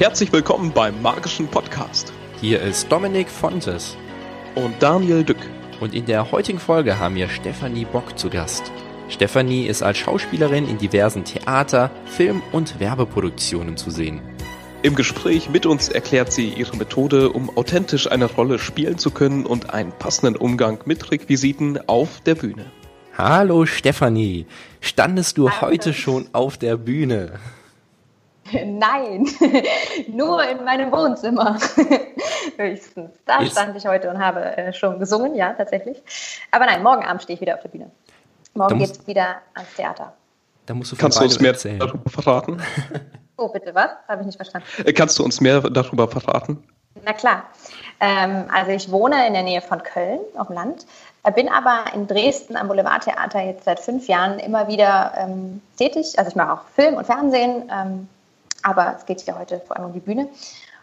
Herzlich willkommen beim Magischen Podcast. Hier ist Dominik Fontes und Daniel Dück. Und in der heutigen Folge haben wir Stefanie Bock zu Gast. Stefanie ist als Schauspielerin in diversen Theater-, Film- und Werbeproduktionen zu sehen. Im Gespräch mit uns erklärt sie ihre Methode, um authentisch eine Rolle spielen zu können und einen passenden Umgang mit Requisiten auf der Bühne. Hallo Stefanie, standest du Hallo. heute schon auf der Bühne? Nein, nur in meinem Wohnzimmer. Höchstens. Da ist stand ich heute und habe äh, schon gesungen, ja, tatsächlich. Aber nein, morgen Abend stehe ich wieder auf der Bühne. Morgen geht es wieder ans Theater. Da musst du Kannst du uns mehr erzählen. darüber verraten? Oh, bitte, was? Habe ich nicht verstanden. Äh, kannst du uns mehr darüber verraten? Na klar. Ähm, also ich wohne in der Nähe von Köln auf dem Land, äh, bin aber in Dresden am Boulevardtheater jetzt seit fünf Jahren immer wieder ähm, tätig. Also ich mache auch Film und Fernsehen, ähm, aber es geht ja heute vor allem um die Bühne.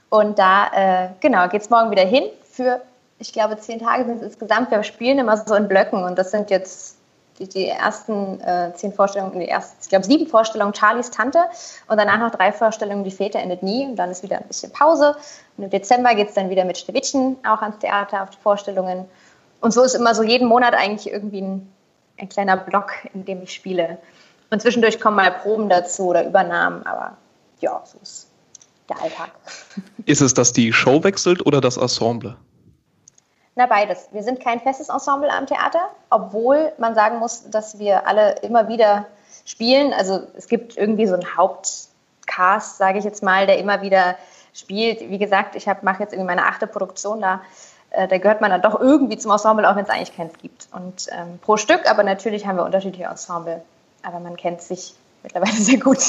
Und da, äh, genau, geht es morgen wieder hin für, ich glaube, zehn Tage sind es insgesamt. Wir spielen immer so in Blöcken und das sind jetzt die, die ersten äh, zehn Vorstellungen, die ersten, ich glaube, sieben Vorstellungen Charlies Tante und danach noch drei Vorstellungen Die Väter endet nie und dann ist wieder ein bisschen Pause. Und im Dezember geht es dann wieder mit Schneewittchen auch ans Theater auf die Vorstellungen. Und so ist immer so jeden Monat eigentlich irgendwie ein, ein kleiner Block, in dem ich spiele. Und zwischendurch kommen mal Proben dazu oder Übernahmen, aber ja, so ist der Alltag. Ist es, dass die Show wechselt oder das Ensemble? Na, beides. Wir sind kein festes Ensemble am Theater, obwohl man sagen muss, dass wir alle immer wieder spielen. Also es gibt irgendwie so einen Hauptcast, sage ich jetzt mal, der immer wieder spielt. Wie gesagt, ich mache jetzt irgendwie meine achte Produktion da. Äh, da gehört man dann doch irgendwie zum Ensemble, auch wenn es eigentlich keins gibt. Und ähm, pro Stück, aber natürlich haben wir unterschiedliche Ensemble. Aber man kennt sich mittlerweile sehr gut.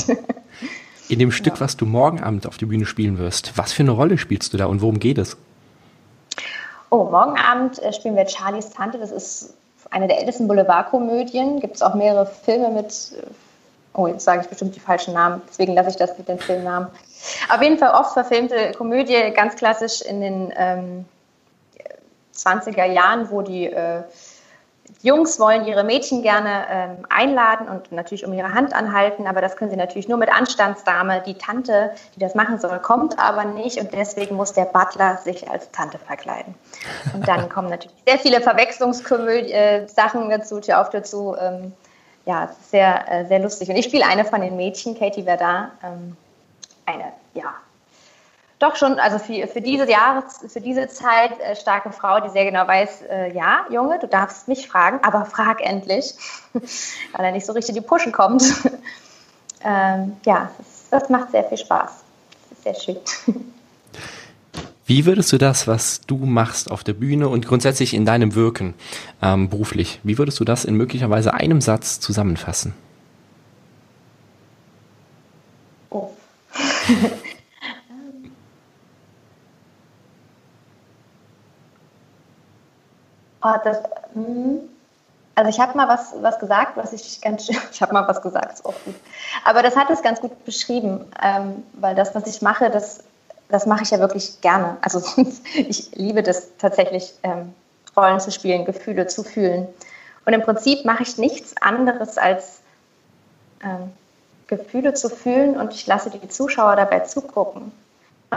In dem Stück, ja. was du morgen Abend auf die Bühne spielen wirst, was für eine Rolle spielst du da und worum geht es? Oh, morgen Abend äh, spielen wir Charlies Tante. Das ist eine der ältesten Boulevardkomödien. Gibt es auch mehrere Filme mit. Äh, oh, jetzt sage ich bestimmt die falschen Namen. Deswegen lasse ich das mit den Filmnamen. Auf jeden Fall oft verfilmte Komödie, ganz klassisch in den ähm, 20er Jahren, wo die äh, Jungs wollen ihre Mädchen gerne ähm, einladen und natürlich um ihre Hand anhalten, aber das können sie natürlich nur mit Anstandsdame. Die Tante, die das machen soll, kommt aber nicht und deswegen muss der Butler sich als Tante verkleiden. Und dann kommen natürlich sehr viele Verwechslungssachen äh, dazu, Tür auf Tür zu. Ähm, ja, sehr, äh, sehr lustig. Und ich spiele eine von den Mädchen, Katie Verdar, ähm, eine, ja, doch schon, also für, für diese Jahre, für diese Zeit äh, starke Frau, die sehr genau weiß, äh, ja, Junge, du darfst mich fragen, aber frag endlich, weil er nicht so richtig die Pushen kommt. ähm, ja, das, das, macht sehr viel Spaß. Das ist sehr schön. Wie würdest du das, was du machst auf der Bühne und grundsätzlich in deinem Wirken ähm, beruflich, wie würdest du das in möglicherweise einem Satz zusammenfassen? Oh. Oh, das, hm. also ich habe mal was, was gesagt, was ich ganz schön, ich habe mal was gesagt, ist auch gut. Aber das hat es ganz gut beschrieben, ähm, weil das, was ich mache, das, das mache ich ja wirklich gerne. Also ich liebe das tatsächlich, ähm, Rollen zu spielen, Gefühle zu fühlen. Und im Prinzip mache ich nichts anderes als ähm, Gefühle zu fühlen und ich lasse die Zuschauer dabei zugucken.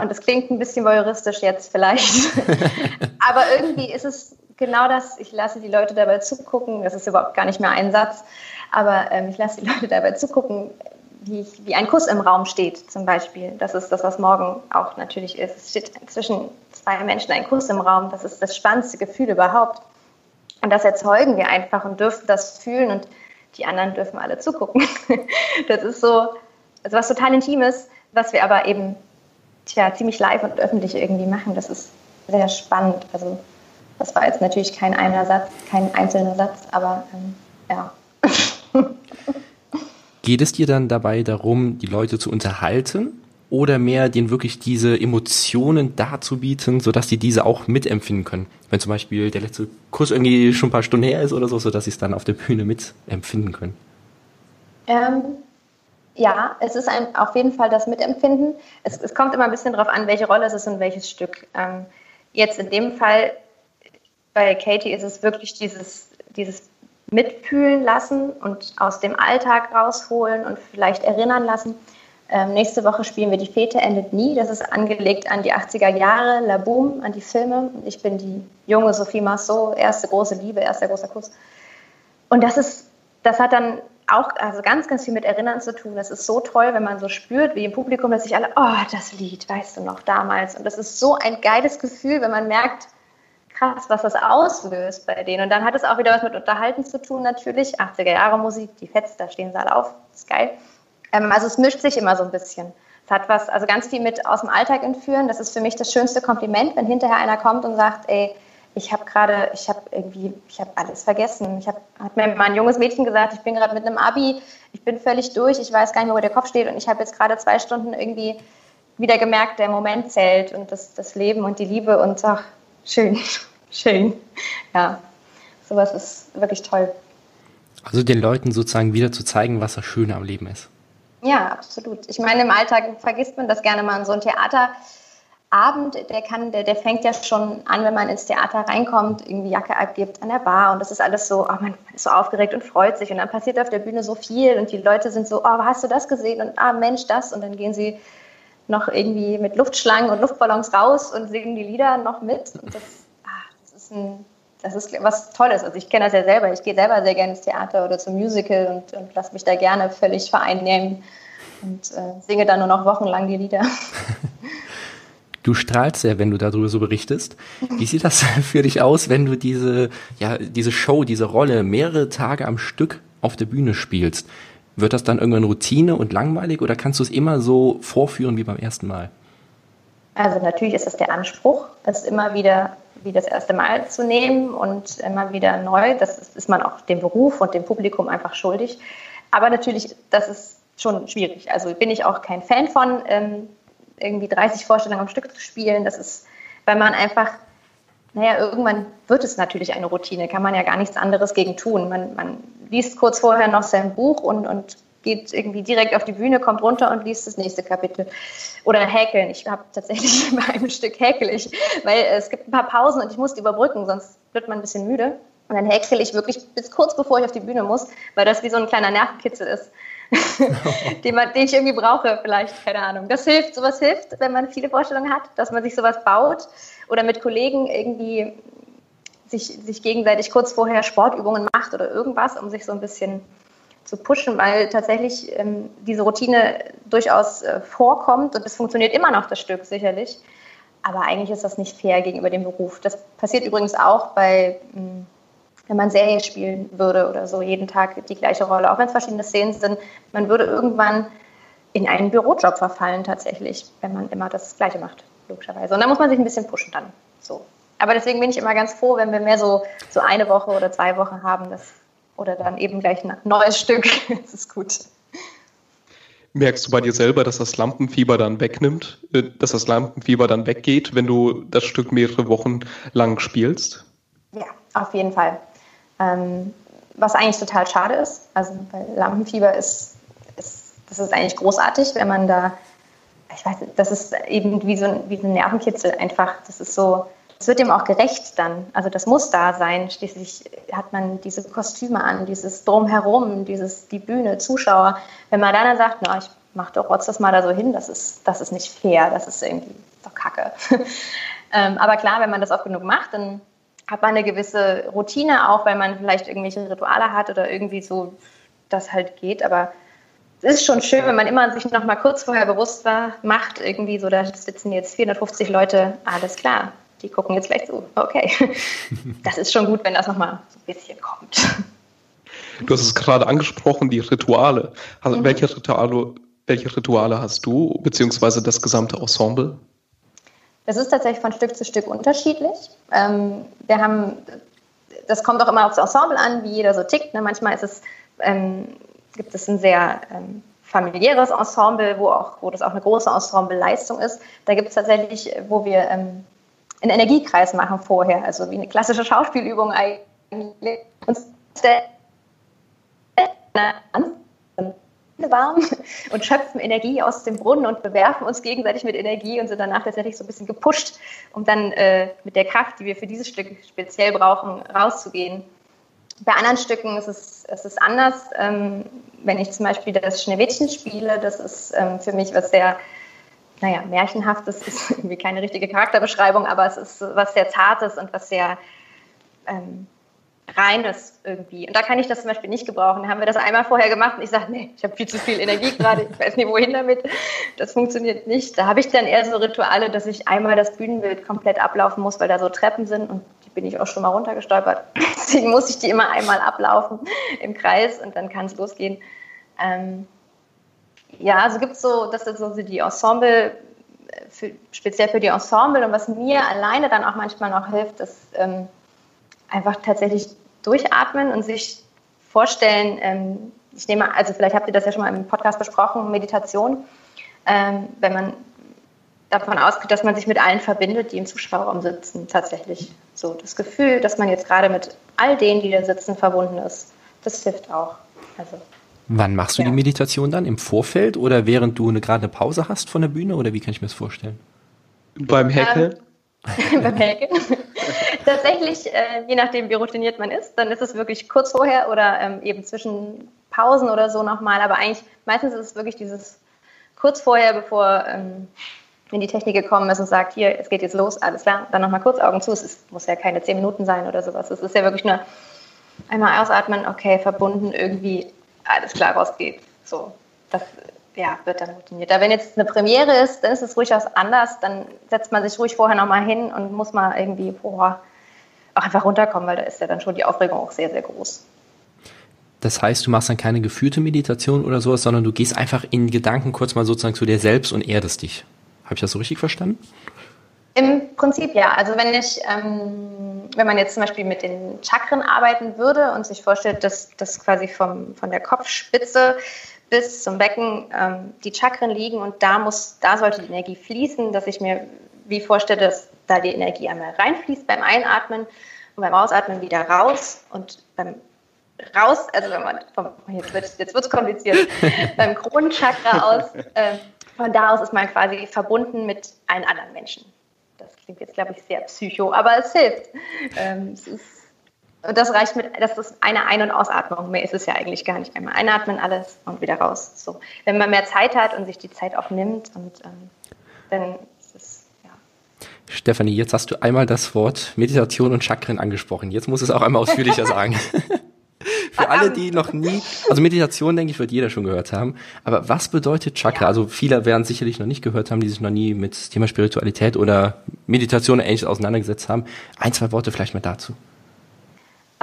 Und das klingt ein bisschen voyeuristisch jetzt vielleicht. Aber irgendwie ist es genau das. Ich lasse die Leute dabei zugucken. Das ist überhaupt gar nicht mehr ein Satz. Aber ähm, ich lasse die Leute dabei zugucken, wie, ich, wie ein Kuss im Raum steht, zum Beispiel. Das ist das, was morgen auch natürlich ist. Es steht zwischen zwei Menschen ein Kuss im Raum. Das ist das spannendste Gefühl überhaupt. Und das erzeugen wir einfach und dürfen das fühlen und die anderen dürfen alle zugucken. Das ist so, also was total Intimes, was wir aber eben tja, ziemlich live und öffentlich irgendwie machen. Das ist sehr spannend. Also das war jetzt natürlich kein einer Satz, kein einzelner Satz, aber ähm, ja. Geht es dir dann dabei darum, die Leute zu unterhalten oder mehr denen wirklich diese Emotionen darzubieten, sodass die diese auch mitempfinden können? Wenn zum Beispiel der letzte Kurs irgendwie schon ein paar Stunden her ist oder so, sodass sie es dann auf der Bühne mitempfinden können? Ähm, ja, es ist ein, auf jeden Fall das Mitempfinden. Es, es kommt immer ein bisschen darauf an, welche Rolle es ist und welches Stück. Ähm, jetzt in dem Fall bei Katie ist es wirklich dieses, dieses Mitfühlen lassen und aus dem Alltag rausholen und vielleicht erinnern lassen. Ähm, nächste Woche spielen wir Die Fete endet nie. Das ist angelegt an die 80er Jahre, La Boom, an die Filme. Ich bin die junge Sophie Marceau, erste große Liebe, erster großer Kuss. Und das ist, das hat dann auch also ganz, ganz viel mit Erinnern zu tun. Das ist so toll, wenn man so spürt, wie im Publikum, dass sich alle, oh, das Lied, weißt du noch, damals. Und das ist so ein geiles Gefühl, wenn man merkt, krass, was das auslöst bei denen. Und dann hat es auch wieder was mit Unterhalten zu tun, natürlich. 80er Jahre Musik, die Fets, da stehen sie alle auf, ist geil. Ähm, also es mischt sich immer so ein bisschen. Es hat was, also ganz viel mit aus dem Alltag entführen. Das ist für mich das schönste Kompliment, wenn hinterher einer kommt und sagt, ey, ich habe gerade, ich habe irgendwie, ich habe alles vergessen. Ich habe, hat mir mal ein junges Mädchen gesagt, ich bin gerade mit einem Abi, ich bin völlig durch, ich weiß gar nicht mehr, wo der Kopf steht und ich habe jetzt gerade zwei Stunden irgendwie wieder gemerkt, der Moment zählt und das, das Leben und die Liebe und ach, schön, schön. Ja, sowas ist wirklich toll. Also den Leuten sozusagen wieder zu zeigen, was das Schöne am Leben ist. Ja, absolut. Ich meine, im Alltag vergisst man das gerne mal in so ein Theater. Abend, der kann, der, der fängt ja schon an, wenn man ins Theater reinkommt, irgendwie Jacke abgibt an der Bar und das ist alles so, oh, man ist so aufgeregt und freut sich und dann passiert auf der Bühne so viel und die Leute sind so, oh, hast du das gesehen und ah, Mensch, das und dann gehen sie noch irgendwie mit Luftschlangen und Luftballons raus und singen die Lieder noch mit und das, ah, das ist ein das ist was Tolles. Also ich kenne das ja selber. Ich gehe selber sehr gerne ins Theater oder zum Musical und, und lasse mich da gerne völlig vereinnehmen und äh, singe dann nur noch wochenlang die Lieder. Du strahlst ja, wenn du darüber so berichtest. Wie sieht das für dich aus, wenn du diese, ja, diese Show, diese Rolle mehrere Tage am Stück auf der Bühne spielst? Wird das dann irgendwann Routine und langweilig oder kannst du es immer so vorführen wie beim ersten Mal? Also natürlich ist es der Anspruch, es immer wieder wie das erste Mal zu nehmen und immer wieder neu. Das ist, ist man auch dem Beruf und dem Publikum einfach schuldig. Aber natürlich, das ist schon schwierig. Also bin ich auch kein Fan von. Ähm, irgendwie 30 Vorstellungen am Stück zu spielen. Das ist, weil man einfach, naja, irgendwann wird es natürlich eine Routine, kann man ja gar nichts anderes gegen tun. Man, man liest kurz vorher noch sein Buch und, und geht irgendwie direkt auf die Bühne, kommt runter und liest das nächste Kapitel. Oder häkeln. Ich habe tatsächlich bei einem Stück häkel ich, weil es gibt ein paar Pausen und ich muss die überbrücken, sonst wird man ein bisschen müde. Und dann häkel ich wirklich bis kurz bevor ich auf die Bühne muss, weil das wie so ein kleiner Nervenkitzel ist. den, man, den ich irgendwie brauche, vielleicht, keine Ahnung. Das hilft, sowas hilft, wenn man viele Vorstellungen hat, dass man sich sowas baut oder mit Kollegen irgendwie sich, sich gegenseitig kurz vorher Sportübungen macht oder irgendwas, um sich so ein bisschen zu pushen, weil tatsächlich ähm, diese Routine durchaus äh, vorkommt und es funktioniert immer noch das Stück sicherlich. Aber eigentlich ist das nicht fair gegenüber dem Beruf. Das passiert übrigens auch bei mh, hm, wenn man Serie spielen würde oder so, jeden Tag die gleiche Rolle, auch wenn es verschiedene Szenen sind, man würde irgendwann in einen Bürojob verfallen tatsächlich, wenn man immer das Gleiche macht, logischerweise. Und da muss man sich ein bisschen pushen dann. So. Aber deswegen bin ich immer ganz froh, wenn wir mehr so, so eine Woche oder zwei Wochen haben, das, oder dann eben gleich ein neues Stück. das ist gut. Merkst du bei dir selber, dass das Lampenfieber dann wegnimmt, äh, dass das Lampenfieber dann weggeht, wenn du das Stück mehrere Wochen lang spielst? Ja, auf jeden Fall. Ähm, was eigentlich total schade ist. Also weil Lampenfieber ist, ist, das ist eigentlich großartig, wenn man da, ich weiß, das ist eben wie so ein, wie ein Nervenkitzel einfach. Das ist so, es wird dem auch gerecht dann. Also das muss da sein. Schließlich hat man diese Kostüme an, dieses Drumherum, dieses, die Bühne, Zuschauer. Wenn man dann, sagt, na, ich mach doch rotz das mal da so hin, das ist, das ist nicht fair, das ist irgendwie doch kacke. ähm, aber klar, wenn man das oft genug macht, dann hat man eine gewisse Routine auch, weil man vielleicht irgendwelche Rituale hat oder irgendwie so das halt geht. Aber es ist schon schön, wenn man immer sich noch mal kurz vorher bewusst war, macht irgendwie so, da sitzen jetzt 450 Leute, alles klar, die gucken jetzt gleich zu. Okay, das ist schon gut, wenn das noch mal so ein bisschen kommt. Du hast es gerade angesprochen, die Rituale. Also mhm. welche, Rituale welche Rituale hast du, beziehungsweise das gesamte Ensemble? Das ist tatsächlich von Stück zu Stück unterschiedlich. Ähm, wir haben, das kommt auch immer aufs Ensemble an, wie jeder so tickt. Ne? Manchmal ist es, ähm, gibt es ein sehr ähm, familiäres Ensemble, wo, auch, wo das auch eine große Ensembleleistung ist. Da gibt es tatsächlich, wo wir ähm, einen Energiekreis machen vorher, also wie eine klassische Schauspielübung eigentlich. Und warm und schöpfen Energie aus dem Brunnen und bewerfen uns gegenseitig mit Energie und sind danach tatsächlich so ein bisschen gepusht, um dann äh, mit der Kraft, die wir für dieses Stück speziell brauchen, rauszugehen. bei anderen Stücken ist es, ist es anders. Ähm, wenn ich zum Beispiel das Schneewittchen spiele, das ist ähm, für mich was sehr, naja, märchenhaftes, ist irgendwie keine richtige Charakterbeschreibung, aber es ist was sehr Zartes und was sehr ähm, Reines irgendwie. Und da kann ich das zum Beispiel nicht gebrauchen. Da haben wir das einmal vorher gemacht und ich sage, nee, ich habe viel zu viel Energie gerade, ich weiß nicht, wohin damit. Das funktioniert nicht. Da habe ich dann eher so Rituale, dass ich einmal das Bühnenbild komplett ablaufen muss, weil da so Treppen sind und die bin ich auch schon mal runtergestolpert. Deswegen muss ich die immer einmal ablaufen im Kreis und dann kann es losgehen. Ähm, ja, also gibt es so, das ist so die Ensemble, für, speziell für die Ensemble und was mir alleine dann auch manchmal noch hilft, ist, ähm, einfach tatsächlich durchatmen und sich vorstellen, ähm, ich nehme, also vielleicht habt ihr das ja schon mal im Podcast besprochen, Meditation, ähm, wenn man davon ausgeht, dass man sich mit allen verbindet, die im Zuschauerraum sitzen, tatsächlich. So das Gefühl, dass man jetzt gerade mit all denen, die da sitzen, verbunden ist, das hilft auch. Also, Wann machst du ja. die Meditation dann? Im Vorfeld oder während du eine, gerade eine Pause hast von der Bühne oder wie kann ich mir das vorstellen? Beim Häkeln? Ähm, beim Häkeln. Tatsächlich, äh, je nachdem, wie routiniert man ist, dann ist es wirklich kurz vorher oder ähm, eben zwischen Pausen oder so nochmal. Aber eigentlich, meistens ist es wirklich dieses kurz vorher, bevor ähm, in die Technik gekommen ist und sagt, hier, es geht jetzt los, alles klar, dann nochmal kurz Augen zu. Es ist, muss ja keine zehn Minuten sein oder sowas. Es ist ja wirklich nur einmal ausatmen, okay, verbunden, irgendwie alles klar rausgeht. So, das ja, wird dann routiniert. Aber wenn jetzt eine Premiere ist, dann ist es durchaus anders. Dann setzt man sich ruhig vorher nochmal hin und muss mal irgendwie, boah, auch einfach runterkommen, weil da ist ja dann schon die Aufregung auch sehr, sehr groß. Das heißt, du machst dann keine geführte Meditation oder sowas, sondern du gehst einfach in Gedanken kurz mal sozusagen zu dir selbst und erdest dich. Habe ich das so richtig verstanden? Im Prinzip ja. Also wenn ich, ähm, wenn man jetzt zum Beispiel mit den Chakren arbeiten würde und sich vorstellt, dass das quasi vom, von der Kopfspitze bis zum Becken ähm, die Chakren liegen und da muss, da sollte die Energie fließen, dass ich mir wie vorstelle, dass da die Energie einmal reinfließt beim Einatmen und beim Ausatmen wieder raus und beim raus, also wenn man vom, jetzt wird es jetzt kompliziert, beim Kronenchakra aus, äh, von da aus ist man quasi verbunden mit allen anderen Menschen. Das klingt jetzt, glaube ich, sehr psycho, aber es hilft. Ähm, es ist, und das reicht mit, das ist eine Ein- und Ausatmung. Mehr ist es ja eigentlich gar nicht. Einmal einatmen, alles und wieder raus. So. Wenn man mehr Zeit hat und sich die Zeit auch nimmt und ähm, dann Stefanie, jetzt hast du einmal das Wort Meditation und Chakren angesprochen. Jetzt muss es auch einmal ausführlicher sagen. Für alle, die noch nie, also Meditation, denke ich, wird jeder schon gehört haben. Aber was bedeutet Chakra? Also viele werden sicherlich noch nicht gehört haben, die sich noch nie mit Thema Spiritualität oder Meditation ähnliches auseinandergesetzt haben. Ein, zwei Worte vielleicht mal dazu.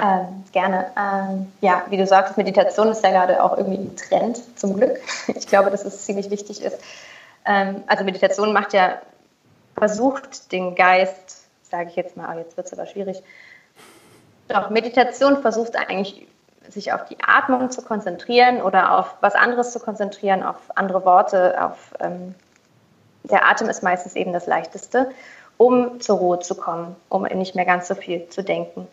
Ähm, gerne. Ähm, ja, wie du sagst, Meditation ist ja gerade auch irgendwie ein Trend, zum Glück. Ich glaube, dass es ziemlich wichtig ist. Ähm, also Meditation macht ja versucht, den Geist, sage ich jetzt mal, jetzt wird es aber schwierig, doch Meditation versucht eigentlich, sich auf die Atmung zu konzentrieren oder auf was anderes zu konzentrieren, auf andere Worte, auf ähm, der Atem ist meistens eben das Leichteste, um zur Ruhe zu kommen, um nicht mehr ganz so viel zu denken.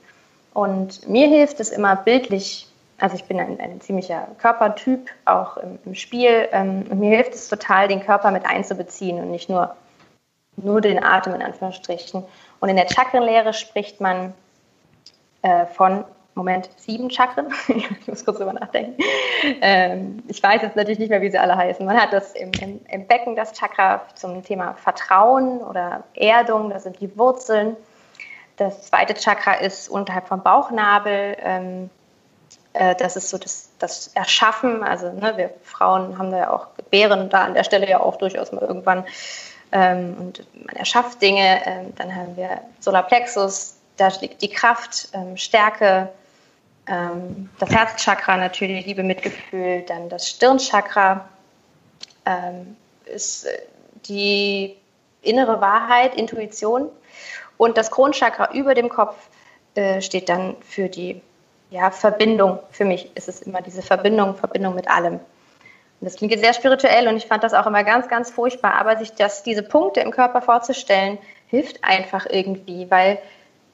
Und mir hilft es immer bildlich, also ich bin ein, ein ziemlicher Körpertyp, auch im, im Spiel, ähm, und mir hilft es total, den Körper mit einzubeziehen und nicht nur nur den Atem in Anführungsstrichen. Und in der Chakrenlehre spricht man äh, von, Moment, sieben Chakren. ich muss kurz drüber nachdenken. Ähm, ich weiß jetzt natürlich nicht mehr, wie sie alle heißen. Man hat das im, im, im, Becken, das Chakra zum Thema Vertrauen oder Erdung, das sind die Wurzeln. Das zweite Chakra ist unterhalb vom Bauchnabel. Ähm, äh, das ist so das, das Erschaffen. Also ne, wir Frauen haben da ja auch Gebären da an der Stelle ja auch durchaus mal irgendwann ähm, und man erschafft Dinge. Ähm, dann haben wir Solarplexus, da liegt die Kraft, ähm, Stärke, ähm, das Herzchakra natürlich, Liebe, Mitgefühl, dann das Stirnchakra ähm, ist äh, die innere Wahrheit, Intuition und das Kronchakra über dem Kopf äh, steht dann für die ja, Verbindung. Für mich ist es immer diese Verbindung, Verbindung mit allem. Das klingt jetzt sehr spirituell und ich fand das auch immer ganz, ganz furchtbar. Aber sich das, diese Punkte im Körper vorzustellen, hilft einfach irgendwie, weil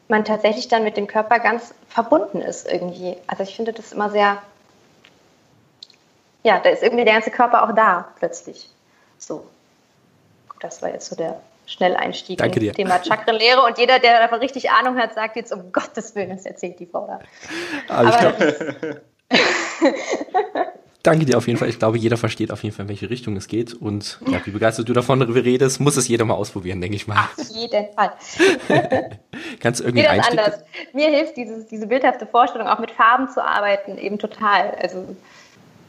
man tatsächlich dann mit dem Körper ganz verbunden ist irgendwie. Also ich finde das immer sehr, ja, da ist irgendwie der ganze Körper auch da plötzlich. So, das war jetzt so der Schnelleinstieg Danke dir. Thema Chakrenlehre. Und jeder, der davon richtig Ahnung hat, sagt jetzt, um Gottes Willen, das erzählt die Frau da. Aber ich Danke dir auf jeden Fall. Ich glaube, jeder versteht auf jeden Fall, in welche Richtung es geht. Und ja, wie begeistert du davon redest, muss es jeder mal ausprobieren, denke ich mal. Auf jeden Fall. Kannst du irgendwie ist Einstieg? anders. Mir hilft dieses, diese bildhafte Vorstellung, auch mit Farben zu arbeiten, eben total. Also,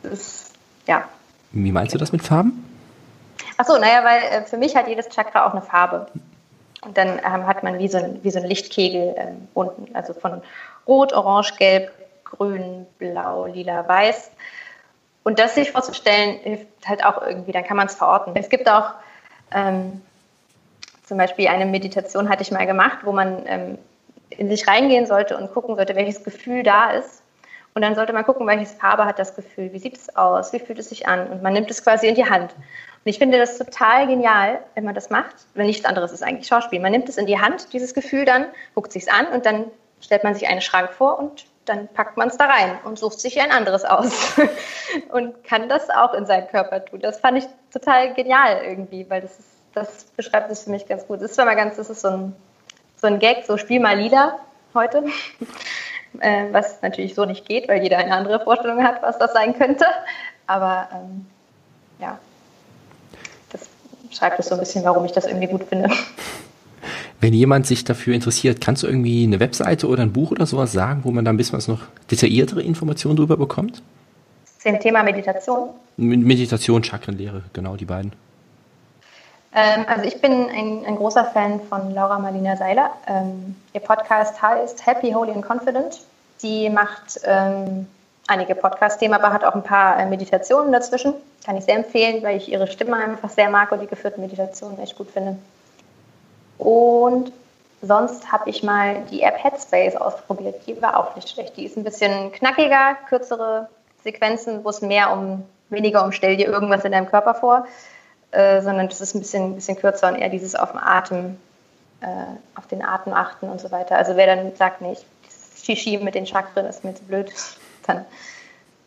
das ist, ja. Wie meinst du das mit Farben? Achso, naja, weil äh, für mich hat jedes Chakra auch eine Farbe. Und dann ähm, hat man wie so ein, wie so ein Lichtkegel ähm, unten, also von Rot, Orange, Gelb, Grün, Blau, Lila, Weiß. Und das sich vorzustellen, hilft halt auch irgendwie, dann kann man es verorten. Es gibt auch ähm, zum Beispiel eine Meditation, hatte ich mal gemacht, wo man ähm, in sich reingehen sollte und gucken sollte, welches Gefühl da ist. Und dann sollte man gucken, welche Farbe hat das Gefühl, wie sieht es aus, wie fühlt es sich an. Und man nimmt es quasi in die Hand. Und ich finde das total genial, wenn man das macht, wenn nichts anderes ist eigentlich Schauspiel. Man nimmt es in die Hand, dieses Gefühl dann, guckt sich an und dann stellt man sich einen Schrank vor und dann packt man es da rein und sucht sich ein anderes aus und kann das auch in seinen Körper tun. Das fand ich total genial irgendwie, weil das, ist, das beschreibt es für mich ganz gut. Das ist zwar mal ganz, das ist so ein, so ein Gag, so spiel mal lila heute, äh, was natürlich so nicht geht, weil jeder eine andere Vorstellung hat, was das sein könnte. Aber ähm, ja, beschreibt es so ein bisschen, warum ich das irgendwie gut finde. Wenn jemand sich dafür interessiert, kannst du irgendwie eine Webseite oder ein Buch oder sowas sagen, wo man da ein bisschen was noch detailliertere Informationen drüber bekommt? Zum Thema Meditation. Meditation, Chakrenlehre, genau die beiden. Ähm, also ich bin ein, ein, großer Fan von Laura Marlina Seiler. Ähm, ihr Podcast heißt Happy, Holy and Confident. Die macht ähm, einige Podcast-Themen, aber hat auch ein paar äh, Meditationen dazwischen. Kann ich sehr empfehlen, weil ich ihre Stimme einfach sehr mag und die geführten Meditationen echt gut finde. Und sonst habe ich mal die App Headspace ausprobiert. Die war auch nicht schlecht. Die ist ein bisschen knackiger, kürzere Sequenzen, wo es mehr um, weniger um stell dir irgendwas in deinem Körper vor, äh, sondern das ist ein bisschen, bisschen kürzer und eher dieses auf den Atem, äh, auf den Atem achten und so weiter. Also wer dann sagt, nee, dieses Shishi mit den Chakren ist mir zu blöd, dann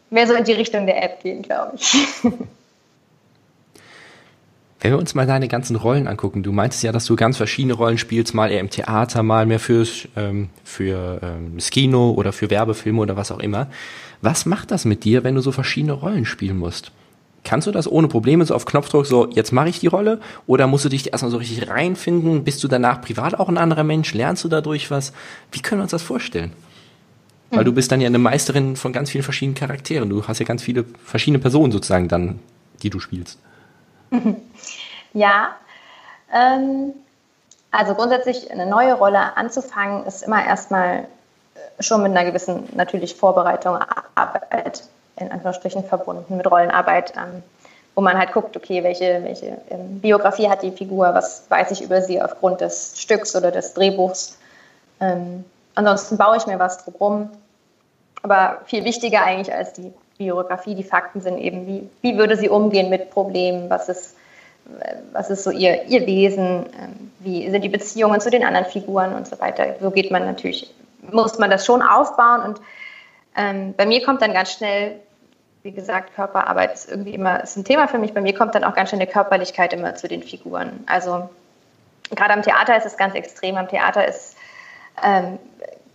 mehr so in die Richtung der App gehen, glaube ich. Wenn wir uns mal deine ganzen Rollen angucken, du meintest ja, dass du ganz verschiedene Rollen spielst, mal eher im Theater, mal mehr fürs, ähm, für ähm, das Kino oder für Werbefilme oder was auch immer. Was macht das mit dir, wenn du so verschiedene Rollen spielen musst? Kannst du das ohne Probleme so auf Knopfdruck so, jetzt mache ich die Rolle? Oder musst du dich erstmal so richtig reinfinden? Bist du danach privat auch ein anderer Mensch? Lernst du dadurch was? Wie können wir uns das vorstellen? Mhm. Weil du bist dann ja eine Meisterin von ganz vielen verschiedenen Charakteren. Du hast ja ganz viele verschiedene Personen sozusagen dann, die du spielst. Ja, ähm, also grundsätzlich eine neue Rolle anzufangen, ist immer erstmal schon mit einer gewissen natürlich Vorbereitung, Arbeit in Anführungsstrichen verbunden mit Rollenarbeit, ähm, wo man halt guckt, okay, welche, welche ähm, Biografie hat die Figur, was weiß ich über sie aufgrund des Stücks oder des Drehbuchs. Ähm, ansonsten baue ich mir was drumherum. Aber viel wichtiger eigentlich als die Biografie, die Fakten sind eben, wie, wie würde sie umgehen mit Problemen, was ist, was ist so ihr, ihr Wesen, ähm, wie sind die Beziehungen zu den anderen Figuren und so weiter. So geht man natürlich, muss man das schon aufbauen und ähm, bei mir kommt dann ganz schnell, wie gesagt, Körperarbeit ist irgendwie immer ist ein Thema für mich. Bei mir kommt dann auch ganz schnell eine Körperlichkeit immer zu den Figuren. Also gerade am Theater ist es ganz extrem. Am Theater ist ähm,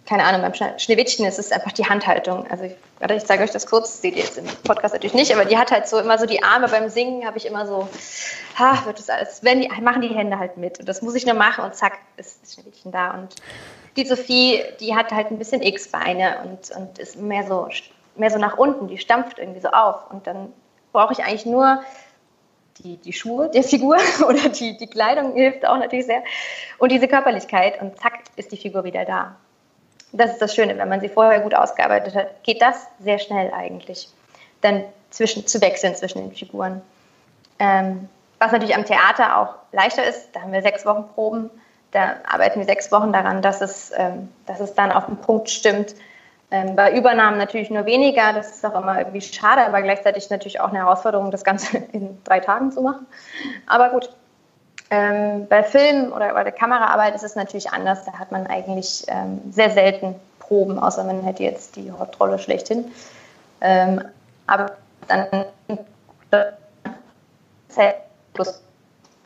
keine Ahnung, beim Schneewittchen ist es einfach die Handhaltung. Also ich, ich zeige euch das kurz, seht ihr jetzt im Podcast natürlich nicht, aber die hat halt so immer so die Arme beim Singen, habe ich immer so, ha, wird das alles, wenn die, machen die Hände halt mit. Und das muss ich nur machen und zack, ist das Schneewittchen da. Und die Sophie, die hat halt ein bisschen X-Beine und, und ist mehr so, mehr so nach unten, die stampft irgendwie so auf. Und dann brauche ich eigentlich nur die, die Schuhe der Figur oder die, die Kleidung hilft auch natürlich sehr. Und diese Körperlichkeit und zack, ist die Figur wieder da das ist das Schöne, wenn man sie vorher gut ausgearbeitet hat, geht das sehr schnell eigentlich, dann zwischen, zu wechseln zwischen den Figuren. Ähm, was natürlich am Theater auch leichter ist, da haben wir sechs Wochen Proben, da arbeiten wir sechs Wochen daran, dass es, ähm, dass es dann auf den Punkt stimmt. Ähm, bei Übernahmen natürlich nur weniger, das ist auch immer irgendwie schade, aber gleichzeitig natürlich auch eine Herausforderung, das Ganze in drei Tagen zu machen. Aber gut, ähm, bei Film oder bei der Kameraarbeit ist es natürlich anders. Da hat man eigentlich ähm, sehr selten Proben, außer man hätte jetzt die Hauptrolle schlechthin. Ähm, aber dann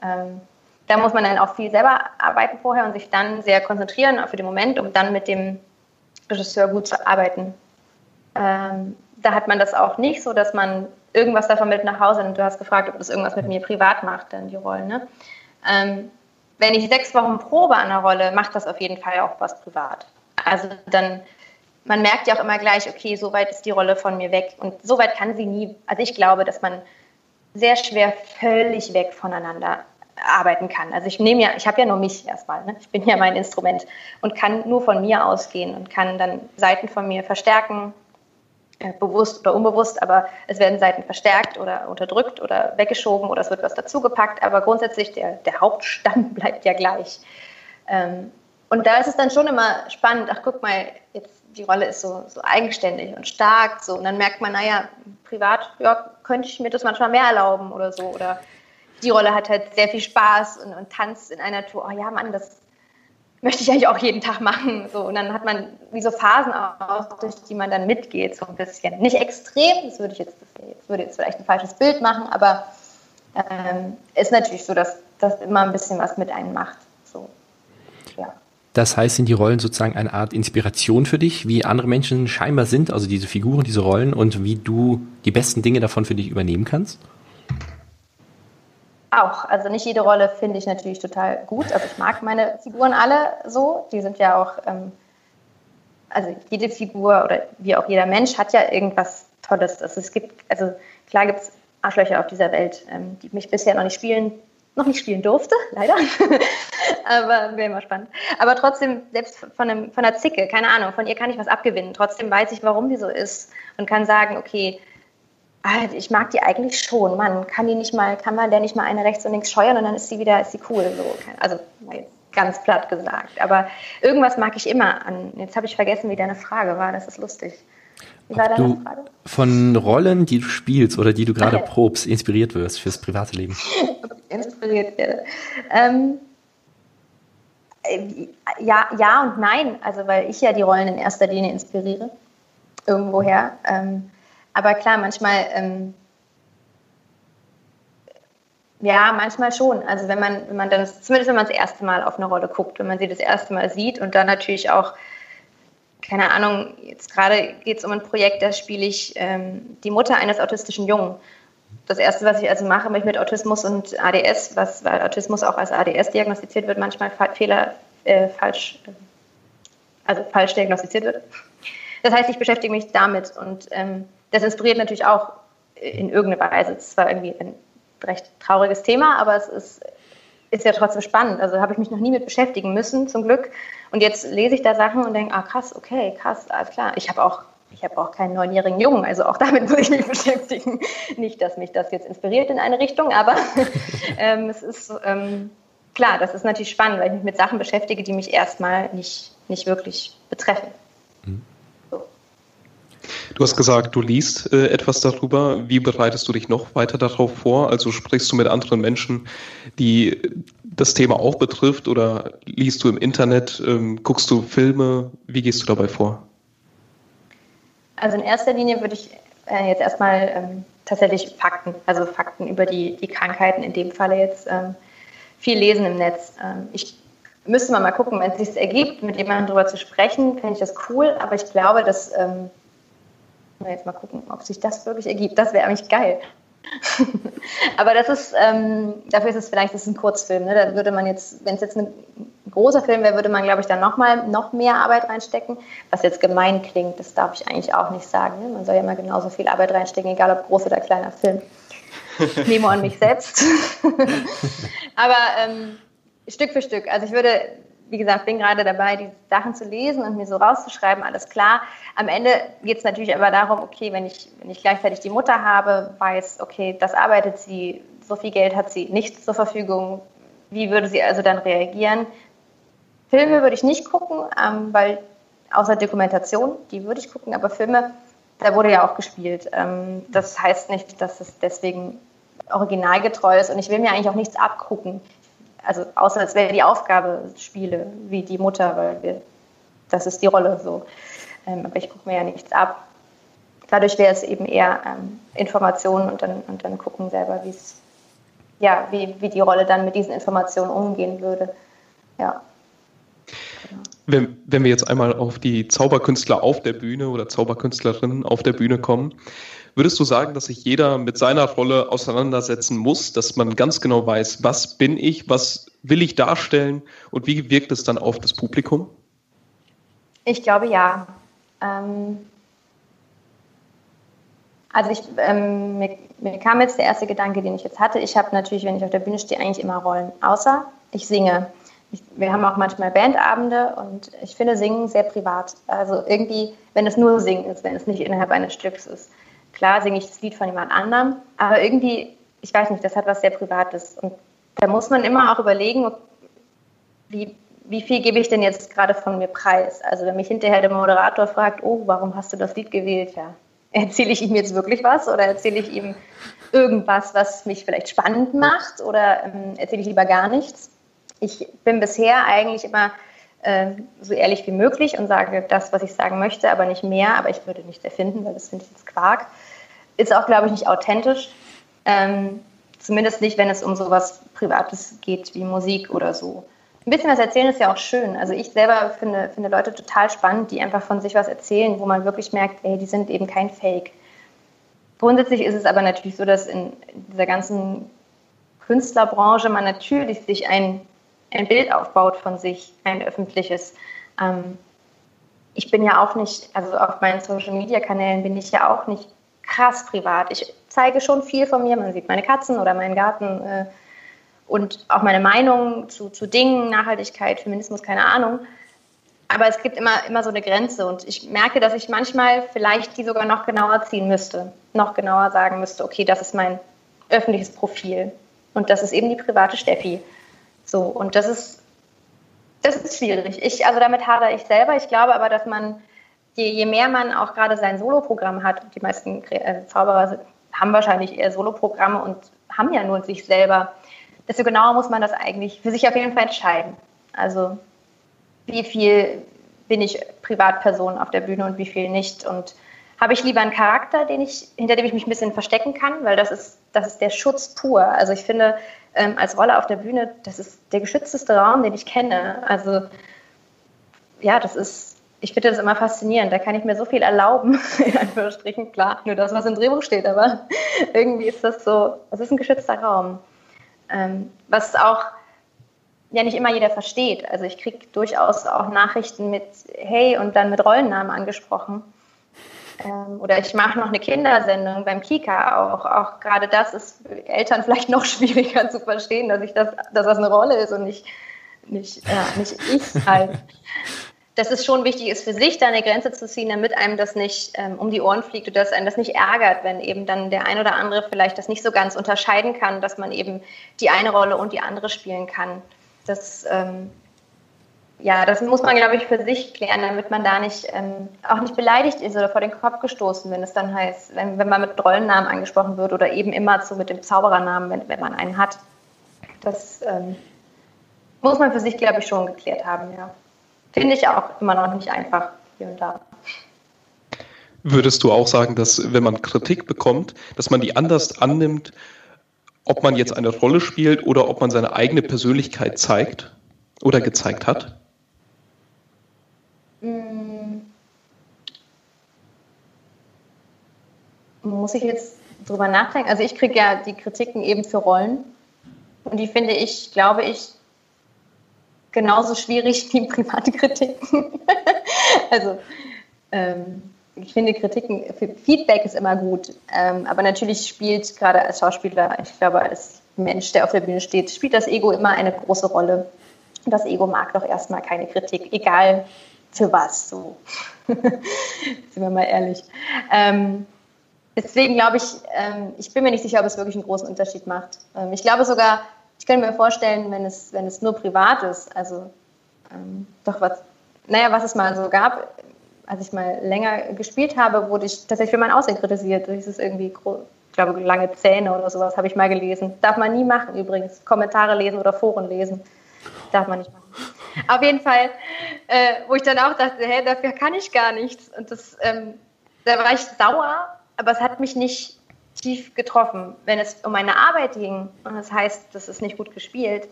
ähm, da muss man dann auch viel selber arbeiten vorher und sich dann sehr konzentrieren für den Moment, um dann mit dem Regisseur gut zu arbeiten. Ähm, da hat man das auch nicht so, dass man irgendwas davon mit nach Hause nimmt. Du hast gefragt, ob das irgendwas mit mir privat macht, dann die Rollen. Ne? Ähm, wenn ich sechs Wochen probe an einer Rolle, macht das auf jeden Fall auch was privat. Also dann, man merkt ja auch immer gleich, okay, so weit ist die Rolle von mir weg. Und so weit kann sie nie, also ich glaube, dass man sehr schwer völlig weg voneinander arbeiten kann. Also ich nehme ja, ich habe ja nur mich erstmal, ne? ich bin ja mein Instrument und kann nur von mir ausgehen und kann dann Seiten von mir verstärken, bewusst oder unbewusst, aber es werden Seiten verstärkt oder unterdrückt oder weggeschoben oder es wird was dazugepackt, aber grundsätzlich der, der Hauptstamm bleibt ja gleich. Ähm, und da ist es dann schon immer spannend, ach guck mal, jetzt die Rolle ist so, so eigenständig und stark, so und dann merkt man, naja, privat ja, könnte ich mir das manchmal mehr erlauben oder so oder die Rolle hat halt sehr viel Spaß und, und tanzt in einer Tour. Oh ja, Mann, das möchte ich eigentlich auch jeden Tag machen. So, und dann hat man wie so Phasen aus, durch die man dann mitgeht, so ein bisschen. Nicht extrem, das würde ich jetzt, das würde jetzt vielleicht ein falsches Bild machen, aber ähm, ist natürlich so, dass das immer ein bisschen was mit einem macht. So, ja. Das heißt, sind die Rollen sozusagen eine Art Inspiration für dich, wie andere Menschen scheinbar sind, also diese Figuren, diese Rollen und wie du die besten Dinge davon für dich übernehmen kannst? Auch. Also nicht jede Rolle finde ich natürlich total gut. Also ich mag meine Figuren alle so. Die sind ja auch, ähm, also jede Figur oder wie auch jeder Mensch hat ja irgendwas Tolles. Also es gibt, also klar gibt es Arschlöcher auf dieser Welt, ähm, die mich bisher noch nicht spielen, noch nicht spielen durfte, leider. Aber wäre immer spannend. Aber trotzdem, selbst von, einem, von einer Zicke, keine Ahnung, von ihr kann ich was abgewinnen. Trotzdem weiß ich, warum die so ist und kann sagen, okay, ich mag die eigentlich schon. Mann, kann die nicht mal, kann man der nicht mal eine rechts und links scheuern und dann ist sie wieder, ist sie cool. So. Also ganz platt gesagt. Aber irgendwas mag ich immer an. Jetzt habe ich vergessen, wie deine Frage war. Das ist lustig. Wie war deine du Frage? Von Rollen, die du spielst oder die du gerade okay. probst, inspiriert wirst fürs private Leben. inspiriert werde. Ähm, äh, ja, ja und nein. Also weil ich ja die Rollen in erster Linie inspiriere. Irgendwoher. Ähm, aber klar, manchmal, ähm, ja, manchmal schon. Also wenn man, wenn man dann, zumindest wenn man das erste Mal auf eine Rolle guckt, wenn man sie das erste Mal sieht und dann natürlich auch, keine Ahnung, jetzt gerade geht es um ein Projekt, da spiele ich ähm, die Mutter eines autistischen Jungen. Das erste, was ich also mache, mich mit Autismus und ADS, was, weil Autismus auch als ADS diagnostiziert wird, manchmal Fehler äh, falsch, also falsch diagnostiziert wird. Das heißt, ich beschäftige mich damit und ähm, das inspiriert natürlich auch in irgendeiner Weise. Es war irgendwie ein recht trauriges Thema, aber es ist, ist ja trotzdem spannend. Also habe ich mich noch nie mit beschäftigen müssen, zum Glück. Und jetzt lese ich da Sachen und denke, ah krass, okay, krass, alles klar. Ich habe auch, ich habe auch keinen neunjährigen Jungen, also auch damit muss ich mich beschäftigen. Nicht, dass mich das jetzt inspiriert in eine Richtung, aber ähm, es ist ähm, klar, das ist natürlich spannend, weil ich mich mit Sachen beschäftige, die mich erstmal nicht, nicht wirklich betreffen. Du hast gesagt, du liest äh, etwas darüber. Wie bereitest du dich noch weiter darauf vor? Also sprichst du mit anderen Menschen, die das Thema auch betrifft oder liest du im Internet, ähm, guckst du Filme? Wie gehst du dabei vor? Also in erster Linie würde ich äh, jetzt erstmal ähm, tatsächlich Fakten, also Fakten über die, die Krankheiten in dem Falle jetzt ähm, viel lesen im Netz. Ähm, ich müsste mal, mal gucken, wenn es sich ergibt, mit jemandem darüber zu sprechen, finde ich das cool, aber ich glaube, dass ähm, jetzt mal gucken, ob sich das wirklich ergibt. Das wäre eigentlich geil. Aber das ist, ähm, dafür ist es vielleicht das ist ein Kurzfilm. Ne? Da würde man jetzt, wenn es jetzt ein großer Film wäre, würde man, glaube ich, dann nochmal noch mehr Arbeit reinstecken. Was jetzt gemein klingt, das darf ich eigentlich auch nicht sagen. Ne? Man soll ja mal genauso viel Arbeit reinstecken, egal ob groß oder kleiner Film. Nemo an mich selbst. Aber ähm, Stück für Stück. Also ich würde wie gesagt, bin gerade dabei, die Sachen zu lesen und mir so rauszuschreiben, alles klar. Am Ende geht es natürlich aber darum, okay, wenn ich, wenn ich gleichzeitig die Mutter habe, weiß, okay, das arbeitet sie, so viel Geld hat sie nicht zur Verfügung, wie würde sie also dann reagieren? Filme würde ich nicht gucken, ähm, weil außer Dokumentation, die würde ich gucken, aber Filme, da wurde ja auch gespielt. Ähm, das heißt nicht, dass es deswegen originalgetreu ist und ich will mir eigentlich auch nichts abgucken also außer es wäre die Aufgabe, spiele wie die Mutter, weil wir, das ist die Rolle so. Ähm, aber ich gucke mir ja nichts ab. Dadurch wäre es eben eher ähm, Informationen und dann, und dann gucken selber, wie es ja, wie, wie die Rolle dann mit diesen Informationen umgehen würde. Ja. Wenn, wenn wir jetzt einmal auf die Zauberkünstler auf der Bühne oder Zauberkünstlerinnen auf der Bühne kommen, würdest du sagen, dass sich jeder mit seiner Rolle auseinandersetzen muss, dass man ganz genau weiß, was bin ich, was will ich darstellen und wie wirkt es dann auf das Publikum? Ich glaube ja. Ähm, also ich, ähm, mir, mir, kam jetzt der erste Gedanke, den ich jetzt hatte. Ich habe natürlich, wenn ich auf der Bühne stehe, eigentlich immer Rollen, außer ich singe. Ich, wir haben auch manchmal Bandabende und ich finde Singen sehr privat. Also irgendwie, wenn es nur Singen ist, wenn es nicht innerhalb eines Stücks ist. Klar singe ich das Lied von jemand anderem, aber irgendwie, ich weiß nicht, das hat was sehr Privates. Und da muss man immer auch überlegen, wie, wie viel gebe ich denn jetzt gerade von mir preis? Also wenn mich hinterher der Moderator fragt, oh, warum hast du das Lied gewählt? Ja, erzähle ich ihm jetzt wirklich was oder erzähle ich ihm irgendwas, was mich vielleicht spannend macht oder ähm, erzähle ich lieber gar nichts? Ich bin bisher eigentlich immer äh, so ehrlich wie möglich und sage das, was ich sagen möchte, aber nicht mehr. Aber ich würde nichts erfinden, weil das finde ich jetzt Quark. Ist auch, glaube ich, nicht authentisch. Ähm, zumindest nicht, wenn es um sowas Privates geht wie Musik oder so. Ein bisschen was erzählen ist ja auch schön. Also ich selber finde, finde Leute total spannend, die einfach von sich was erzählen, wo man wirklich merkt, ey, die sind eben kein Fake. Grundsätzlich ist es aber natürlich so, dass in dieser ganzen Künstlerbranche man natürlich sich ein ein Bild aufbaut von sich, ein öffentliches. Ähm, ich bin ja auch nicht, also auf meinen Social-Media-Kanälen bin ich ja auch nicht krass privat. Ich zeige schon viel von mir. Man sieht meine Katzen oder meinen Garten äh, und auch meine Meinung zu, zu Dingen, Nachhaltigkeit, Feminismus, keine Ahnung. Aber es gibt immer, immer so eine Grenze und ich merke, dass ich manchmal vielleicht die sogar noch genauer ziehen müsste, noch genauer sagen müsste, okay, das ist mein öffentliches Profil und das ist eben die private Steffi. So, und das ist, das ist schwierig. Ich, also damit hadere ich selber. Ich glaube aber, dass man, je, je mehr man auch gerade sein Soloprogramm hat, die meisten äh, Zauberer haben wahrscheinlich eher Soloprogramme und haben ja nur sich selber, desto genauer muss man das eigentlich für sich auf jeden Fall entscheiden. Also wie viel bin ich Privatperson auf der Bühne und wie viel nicht. Und habe ich lieber einen Charakter, den ich, hinter dem ich mich ein bisschen verstecken kann, weil das ist, das ist der Schutz pur. Also ich finde, ähm, als Rolle auf der Bühne, das ist der geschützteste Raum, den ich kenne. Also ja, das ist, ich finde das immer faszinierend. Da kann ich mir so viel erlauben, in Anführungsstrichen, klar, nur das, was im Drehbuch steht, aber irgendwie ist das so, es ist ein geschützter Raum. Ähm, was auch ja nicht immer jeder versteht. Also ich kriege durchaus auch Nachrichten mit Hey und dann mit Rollennamen angesprochen. Ähm, oder ich mache noch eine Kindersendung beim Kika auch. Auch gerade das ist Eltern vielleicht noch schwieriger zu verstehen, dass ich das, dass das eine Rolle ist und nicht, nicht, ja, nicht ich halt. Dass es schon wichtig ist, für sich da eine Grenze zu ziehen, damit einem das nicht ähm, um die Ohren fliegt oder dass einem das nicht ärgert, wenn eben dann der ein oder andere vielleicht das nicht so ganz unterscheiden kann, dass man eben die eine Rolle und die andere spielen kann. Das ähm, ja, das muss man, glaube ich, für sich klären, damit man da nicht ähm, auch nicht beleidigt ist oder vor den Kopf gestoßen, wenn es dann heißt, wenn, wenn man mit Rollennamen angesprochen wird oder eben immer so mit dem Zauberernamen, wenn, wenn man einen hat. Das ähm, muss man für sich, glaube ich, schon geklärt haben, ja. Finde ich auch immer noch nicht einfach hier und da. Würdest du auch sagen, dass wenn man Kritik bekommt, dass man die anders annimmt, ob man jetzt eine Rolle spielt oder ob man seine eigene Persönlichkeit zeigt oder gezeigt hat? Hm. Muss ich jetzt drüber nachdenken? Also ich kriege ja die Kritiken eben für Rollen und die finde ich, glaube ich, genauso schwierig wie private Kritiken. also ähm, ich finde Kritiken, Feedback ist immer gut, ähm, aber natürlich spielt gerade als Schauspieler, ich glaube als Mensch, der auf der Bühne steht, spielt das Ego immer eine große Rolle. Das Ego mag doch erstmal keine Kritik, egal für was, so. Sind wir mal ehrlich. Ähm, deswegen glaube ich, ähm, ich bin mir nicht sicher, ob es wirklich einen großen Unterschied macht. Ähm, ich glaube sogar, ich könnte mir vorstellen, wenn es, wenn es nur privat ist, also ähm, doch was, naja, was es mal so gab, als ich mal länger gespielt habe, wurde ich tatsächlich für mein Aussehen kritisiert. Das ist irgendwie, ich glaube, lange Zähne oder sowas habe ich mal gelesen. Darf man nie machen übrigens. Kommentare lesen oder Foren lesen. Darf man nicht machen. Auf jeden Fall, äh, wo ich dann auch dachte, hä, dafür kann ich gar nichts. Und das, ähm, da war ich sauer, aber es hat mich nicht tief getroffen. Wenn es um meine Arbeit ging und das heißt, das ist nicht gut gespielt,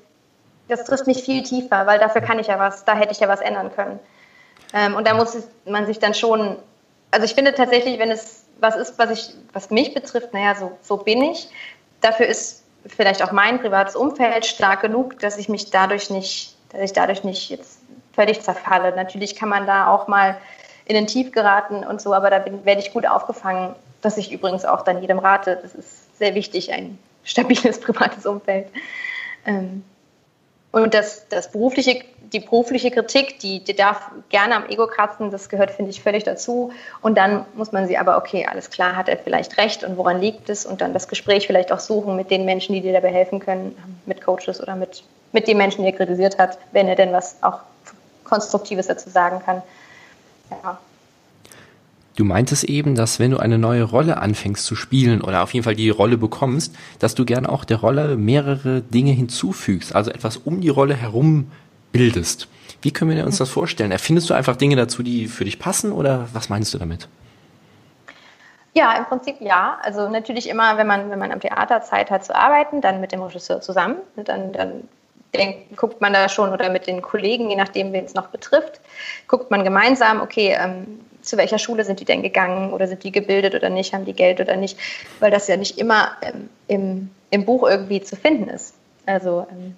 das trifft mich viel tiefer, weil dafür kann ich ja was, da hätte ich ja was ändern können. Ähm, und da muss man sich dann schon, also ich finde tatsächlich, wenn es was ist, was ich, was mich betrifft, naja, so, so bin ich. Dafür ist vielleicht auch mein privates Umfeld stark genug, dass ich mich dadurch nicht, dass ich dadurch nicht jetzt völlig zerfalle. Natürlich kann man da auch mal in den Tief geraten und so, aber da bin, werde ich gut aufgefangen, dass ich übrigens auch dann jedem rate. Das ist sehr wichtig, ein stabiles privates Umfeld. Ähm, und das, das berufliche, die berufliche Kritik, die, die darf gerne am Ego kratzen, das gehört, finde ich, völlig dazu. Und dann muss man sie aber, okay, alles klar, hat er vielleicht recht und woran liegt es? Und dann das Gespräch vielleicht auch suchen mit den Menschen, die dir dabei helfen können, mit Coaches oder mit, mit den Menschen, die er kritisiert hat, wenn er denn was auch Konstruktives dazu sagen kann. Ja. Du meintest eben, dass wenn du eine neue Rolle anfängst zu spielen oder auf jeden Fall die Rolle bekommst, dass du gerne auch der Rolle mehrere Dinge hinzufügst, also etwas um die Rolle herum bildest. Wie können wir uns das vorstellen? Erfindest du einfach Dinge dazu, die für dich passen oder was meinst du damit? Ja, im Prinzip ja. Also natürlich immer, wenn man, wenn man am Theater Zeit hat zu arbeiten, dann mit dem Regisseur zusammen. Dann, dann denkt, guckt man da schon oder mit den Kollegen, je nachdem, wen es noch betrifft, guckt man gemeinsam, okay, ähm, zu welcher Schule sind die denn gegangen oder sind die gebildet oder nicht, haben die Geld oder nicht, weil das ja nicht immer ähm, im, im Buch irgendwie zu finden ist. Also ähm,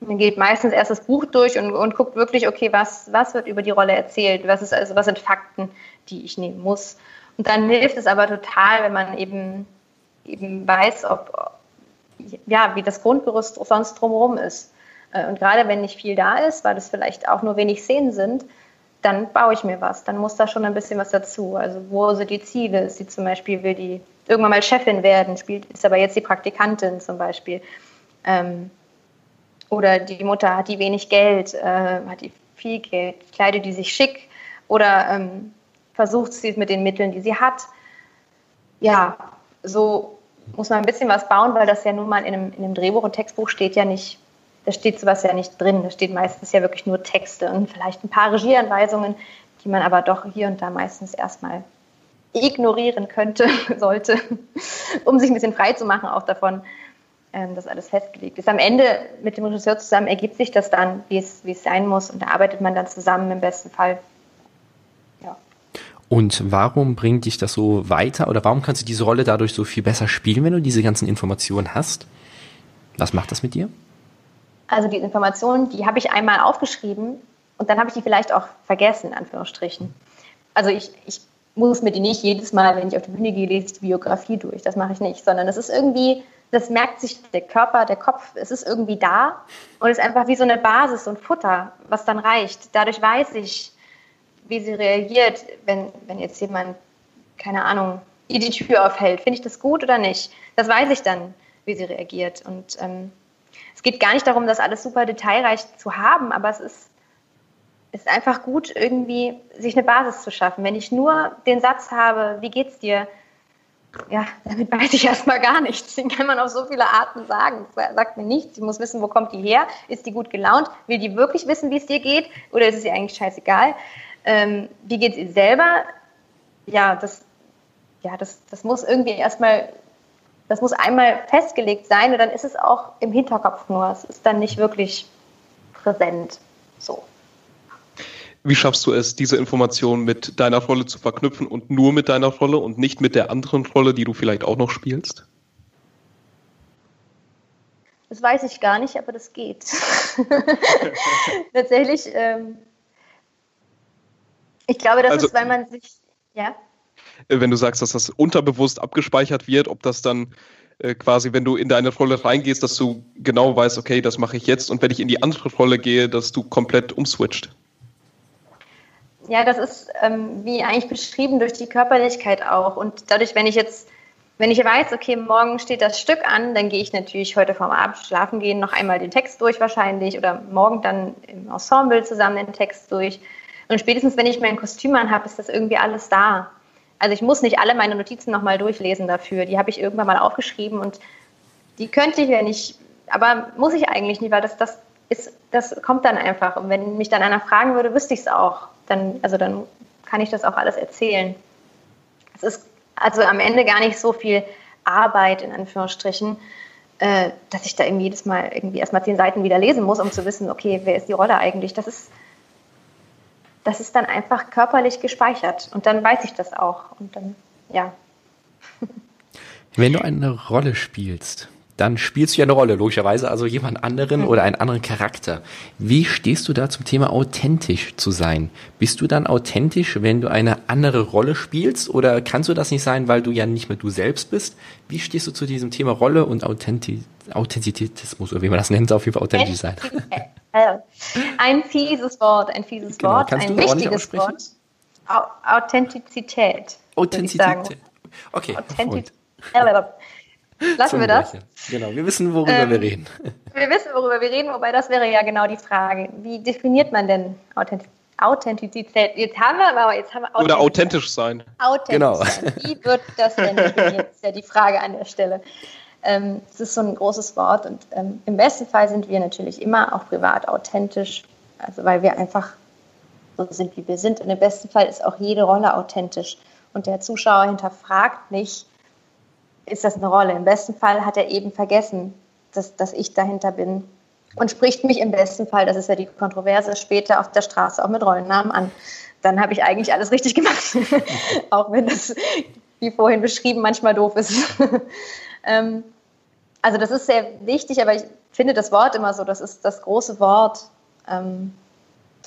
man geht meistens erst das Buch durch und, und guckt wirklich, okay, was, was wird über die Rolle erzählt, was ist also, was sind Fakten, die ich nehmen muss. Und dann hilft es aber total, wenn man eben, eben weiß, ob, ja, wie das Grundgerüst sonst drumherum ist. Äh, und gerade wenn nicht viel da ist, weil es vielleicht auch nur wenig Szenen sind, dann baue ich mir was. Dann muss da schon ein bisschen was dazu. Also wo sind die Ziele? Ist sie zum Beispiel, will die irgendwann mal Chefin werden, spielt, ist aber jetzt die Praktikantin zum Beispiel. Ähm, oder die Mutter hat die wenig Geld, äh, hat die viel Geld, kleidet die sich schick oder ähm, versucht sie es mit den Mitteln, die sie hat. Ja, so muss man ein bisschen was bauen, weil das ja nun mal in einem, in einem Drehbuch und Textbuch steht ja nicht da steht sowas ja nicht drin. Da steht meistens ja wirklich nur Texte und vielleicht ein paar Regieanweisungen, die man aber doch hier und da meistens erstmal ignorieren könnte, sollte, um sich ein bisschen frei zu machen auch davon, ähm, dass alles festgelegt ist. Am Ende mit dem Regisseur zusammen ergibt sich das dann, wie es, wie es sein muss und da arbeitet man dann zusammen im besten Fall. Ja. Und warum bringt dich das so weiter oder warum kannst du diese Rolle dadurch so viel besser spielen, wenn du diese ganzen Informationen hast? Was macht das mit dir? Also die Informationen, die habe ich einmal aufgeschrieben und dann habe ich die vielleicht auch vergessen, in Anführungsstrichen. Also ich, ich muss mir die nicht jedes Mal, wenn ich auf die Bühne gehe, lese ich die Biografie durch. Das mache ich nicht, sondern das ist irgendwie, das merkt sich der Körper, der Kopf, es ist irgendwie da und es ist einfach wie so eine Basis, so ein Futter, was dann reicht. Dadurch weiß ich, wie sie reagiert, wenn, wenn jetzt jemand, keine Ahnung, ihr die Tür aufhält. Finde ich das gut oder nicht? Das weiß ich dann, wie sie reagiert. Und ähm, es geht gar nicht darum, das alles super detailreich zu haben, aber es ist, ist einfach gut, irgendwie sich eine Basis zu schaffen. Wenn ich nur den Satz habe, wie geht's dir? Ja, damit weiß ich erstmal gar nichts. Den kann man auf so viele Arten sagen. Das sagt mir nichts. Ich muss wissen, wo kommt die her? Ist die gut gelaunt? Will die wirklich wissen, wie es dir geht? Oder ist es ihr eigentlich scheißegal? Ähm, wie geht es ihr selber? Ja, das, ja, das, das muss irgendwie erstmal das muss einmal festgelegt sein und dann ist es auch im Hinterkopf nur. Es ist dann nicht wirklich präsent. So. Wie schaffst du es, diese Information mit deiner Rolle zu verknüpfen und nur mit deiner Rolle und nicht mit der anderen Rolle, die du vielleicht auch noch spielst? Das weiß ich gar nicht, aber das geht. Tatsächlich, ähm, ich glaube, das also, ist, weil man sich, ja. Äh, wenn du sagst, dass das unterbewusst abgespeichert wird, ob das dann äh, quasi, wenn du in deine Rolle reingehst, dass du genau weißt, okay, das mache ich jetzt und wenn ich in die andere Rolle gehe, dass du komplett umswitcht. Ja, das ist ähm, wie eigentlich beschrieben durch die Körperlichkeit auch. Und dadurch, wenn ich jetzt, wenn ich weiß, okay, morgen steht das Stück an, dann gehe ich natürlich heute vorm Abend schlafen gehen noch einmal den Text durch wahrscheinlich oder morgen dann im Ensemble zusammen den Text durch. Und spätestens, wenn ich mein Kostüm an habe, ist das irgendwie alles da. Also ich muss nicht alle meine Notizen nochmal durchlesen dafür. Die habe ich irgendwann mal aufgeschrieben und die könnte ich, wenn ich, aber muss ich eigentlich nicht, weil das, das ist, das kommt dann einfach. Und wenn mich dann einer fragen würde, wüsste ich es auch. Dann, also dann kann ich das auch alles erzählen. Es ist also am Ende gar nicht so viel Arbeit in Anführungsstrichen, äh, dass ich da irgendwie jedes Mal irgendwie erstmal zehn Seiten wieder lesen muss, um zu wissen, okay, wer ist die Rolle eigentlich? Das ist, das ist dann einfach körperlich gespeichert und dann weiß ich das auch und dann, ja. Wenn du eine Rolle spielst, dann spielst du ja eine Rolle, logischerweise, also jemand anderen mhm. oder einen anderen Charakter. Wie stehst du da zum Thema authentisch zu sein? Bist du dann authentisch, wenn du eine andere Rolle spielst oder kannst du das nicht sein, weil du ja nicht mehr du selbst bist? Wie stehst du zu diesem Thema Rolle und Authentiz Authentizismus oder wie man das nennt, auf jeden Fall authentisch sein? Ein fieses Wort, ein fieses genau. Wort, Kannst ein du wichtiges Wort. Authentizität. Authentizität. Okay. Authentizität. Lassen wir das? Genau, wir wissen, worüber ähm, wir reden. Wir wissen, worüber wir reden, wobei das wäre ja genau die Frage. Wie definiert man denn Authentizität? Jetzt haben wir aber jetzt haben wir Oder authentisch sein. Authentisch genau. sein. Wie wird das denn definiert? Das ist ja die Frage an der Stelle. Ähm, es ist so ein großes Wort und ähm, im besten Fall sind wir natürlich immer auch privat authentisch, also weil wir einfach so sind, wie wir sind. Und im besten Fall ist auch jede Rolle authentisch. Und der Zuschauer hinterfragt nicht, ist das eine Rolle. Im besten Fall hat er eben vergessen, dass, dass ich dahinter bin und spricht mich im besten Fall, das ist ja die Kontroverse, später auf der Straße auch mit Rollennamen an. Dann habe ich eigentlich alles richtig gemacht, auch wenn das, wie vorhin beschrieben, manchmal doof ist. Ähm, also das ist sehr wichtig, aber ich finde das Wort immer so, das ist das große Wort. Ähm,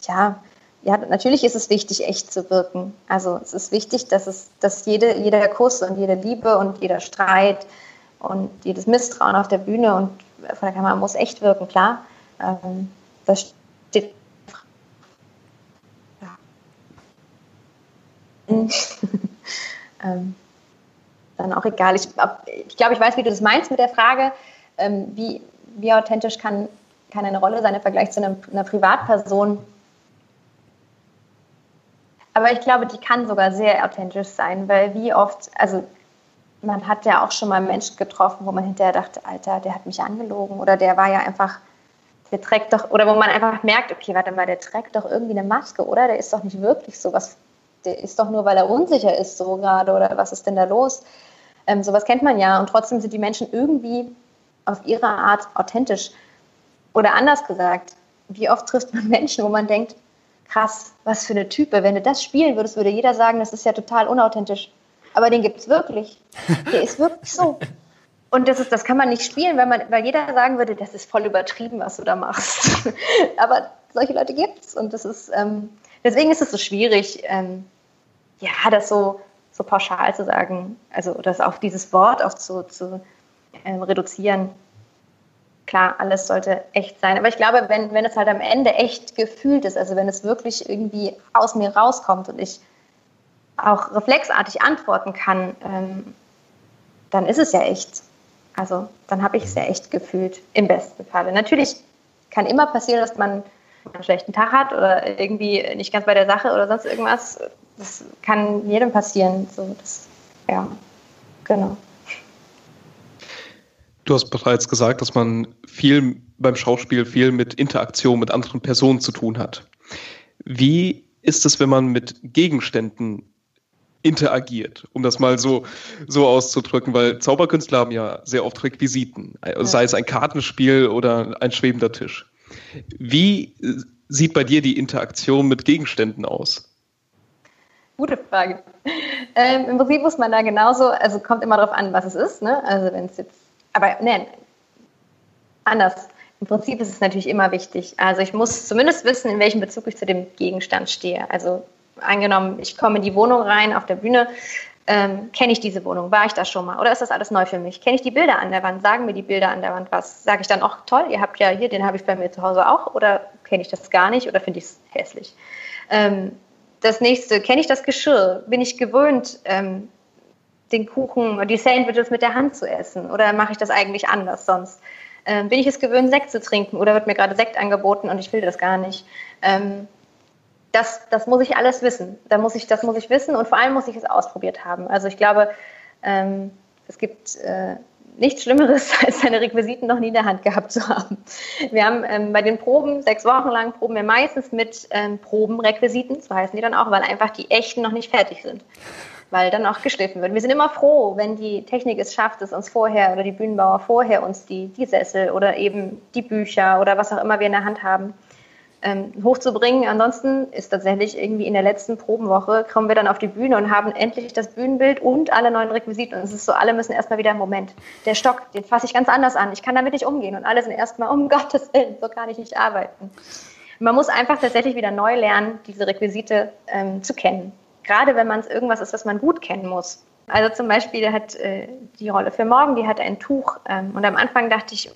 ja, ja, natürlich ist es wichtig, echt zu wirken. Also es ist wichtig, dass es, dass jede, jeder Kuss und jede Liebe und jeder Streit und jedes Misstrauen auf der Bühne und von der Kamera muss echt wirken, klar. Ähm, das steht. Ja. ähm, dann auch egal. Ich, ich glaube, ich weiß, wie du das meinst mit der Frage, ähm, wie, wie authentisch kann, kann eine Rolle sein im Vergleich zu einer, einer Privatperson aber ich glaube, die kann sogar sehr authentisch sein, weil wie oft, also man hat ja auch schon mal Menschen getroffen, wo man hinterher dachte, Alter, der hat mich angelogen oder der war ja einfach, der trägt doch, oder wo man einfach merkt, okay, warte mal, der trägt doch irgendwie eine Maske, oder? Der ist doch nicht wirklich so, was, der ist doch nur, weil er unsicher ist so gerade oder was ist denn da los? Ähm, sowas kennt man ja und trotzdem sind die Menschen irgendwie auf ihre Art authentisch. Oder anders gesagt, wie oft trifft man Menschen, wo man denkt, krass, was für eine Type. Wenn du das spielen würdest, würde jeder sagen, das ist ja total unauthentisch. Aber den gibt es wirklich. Der ist wirklich so. Und das, ist, das kann man nicht spielen, weil, man, weil jeder sagen würde, das ist voll übertrieben, was du da machst. Aber solche Leute gibt es. Und das ist, ähm, deswegen ist es so schwierig, ähm, ja, das so, so pauschal zu sagen, also das auf dieses Wort auch zu, zu ähm, reduzieren klar, alles sollte echt sein. Aber ich glaube, wenn, wenn es halt am Ende echt gefühlt ist, also wenn es wirklich irgendwie aus mir rauskommt und ich auch reflexartig antworten kann, ähm, dann ist es ja echt. Also dann habe ich es ja echt gefühlt, im besten Falle. Natürlich kann immer passieren, dass man einen schlechten Tag hat oder irgendwie nicht ganz bei der Sache oder sonst irgendwas. Das kann jedem passieren. So, das, ja, genau. Du hast bereits gesagt, dass man viel beim Schauspiel viel mit Interaktion mit anderen Personen zu tun hat. Wie ist es, wenn man mit Gegenständen interagiert, um das mal so, so auszudrücken, weil Zauberkünstler haben ja sehr oft Requisiten, sei es ein Kartenspiel oder ein schwebender Tisch. Wie sieht bei dir die Interaktion mit Gegenständen aus? Gute Frage. Ähm, Im Prinzip muss man da genauso, also kommt immer darauf an, was es ist. Ne? Also wenn es jetzt aber nein, anders. Im Prinzip ist es natürlich immer wichtig. Also ich muss zumindest wissen, in welchem Bezug ich zu dem Gegenstand stehe. Also angenommen, ich komme in die Wohnung rein auf der Bühne, ähm, kenne ich diese Wohnung? War ich da schon mal? Oder ist das alles neu für mich? Kenne ich die Bilder an der Wand? Sagen mir die Bilder an der Wand was? Sage ich dann auch, toll, ihr habt ja hier, den habe ich bei mir zu Hause auch? Oder kenne ich das gar nicht? Oder finde ich es hässlich? Ähm, das nächste, kenne ich das Geschirr? Bin ich gewöhnt, ähm, den Kuchen, die Sandwiches mit der Hand zu essen? Oder mache ich das eigentlich anders sonst? Ähm, bin ich es gewöhnt, Sekt zu trinken oder wird mir gerade Sekt angeboten und ich will das gar nicht? Ähm, das, das muss ich alles wissen. Da muss ich, das muss ich wissen und vor allem muss ich es ausprobiert haben. Also ich glaube, ähm, es gibt äh, nichts Schlimmeres, als seine Requisiten noch nie in der Hand gehabt zu haben. Wir haben ähm, bei den Proben, sechs Wochen lang, proben wir meistens mit ähm, Probenrequisiten, so heißen die dann auch, weil einfach die echten noch nicht fertig sind. weil dann auch geschliffen wird. Wir sind immer froh, wenn die Technik es schafft, es uns vorher oder die Bühnenbauer vorher uns die, die Sessel oder eben die Bücher oder was auch immer wir in der Hand haben, ähm, hochzubringen. Ansonsten ist tatsächlich irgendwie in der letzten Probenwoche kommen wir dann auf die Bühne und haben endlich das Bühnenbild und alle neuen Requisiten. Und es ist so, alle müssen erstmal wieder im Moment. Der Stock, den fasse ich ganz anders an. Ich kann damit nicht umgehen. Und alle sind erstmal, um Gottes Willen, so kann ich nicht arbeiten. Man muss einfach tatsächlich wieder neu lernen, diese Requisite ähm, zu kennen. Gerade wenn man es irgendwas ist, was man gut kennen muss. Also zum Beispiel hat äh, die Rolle für morgen, die hat ein Tuch. Ähm, und am Anfang dachte ich,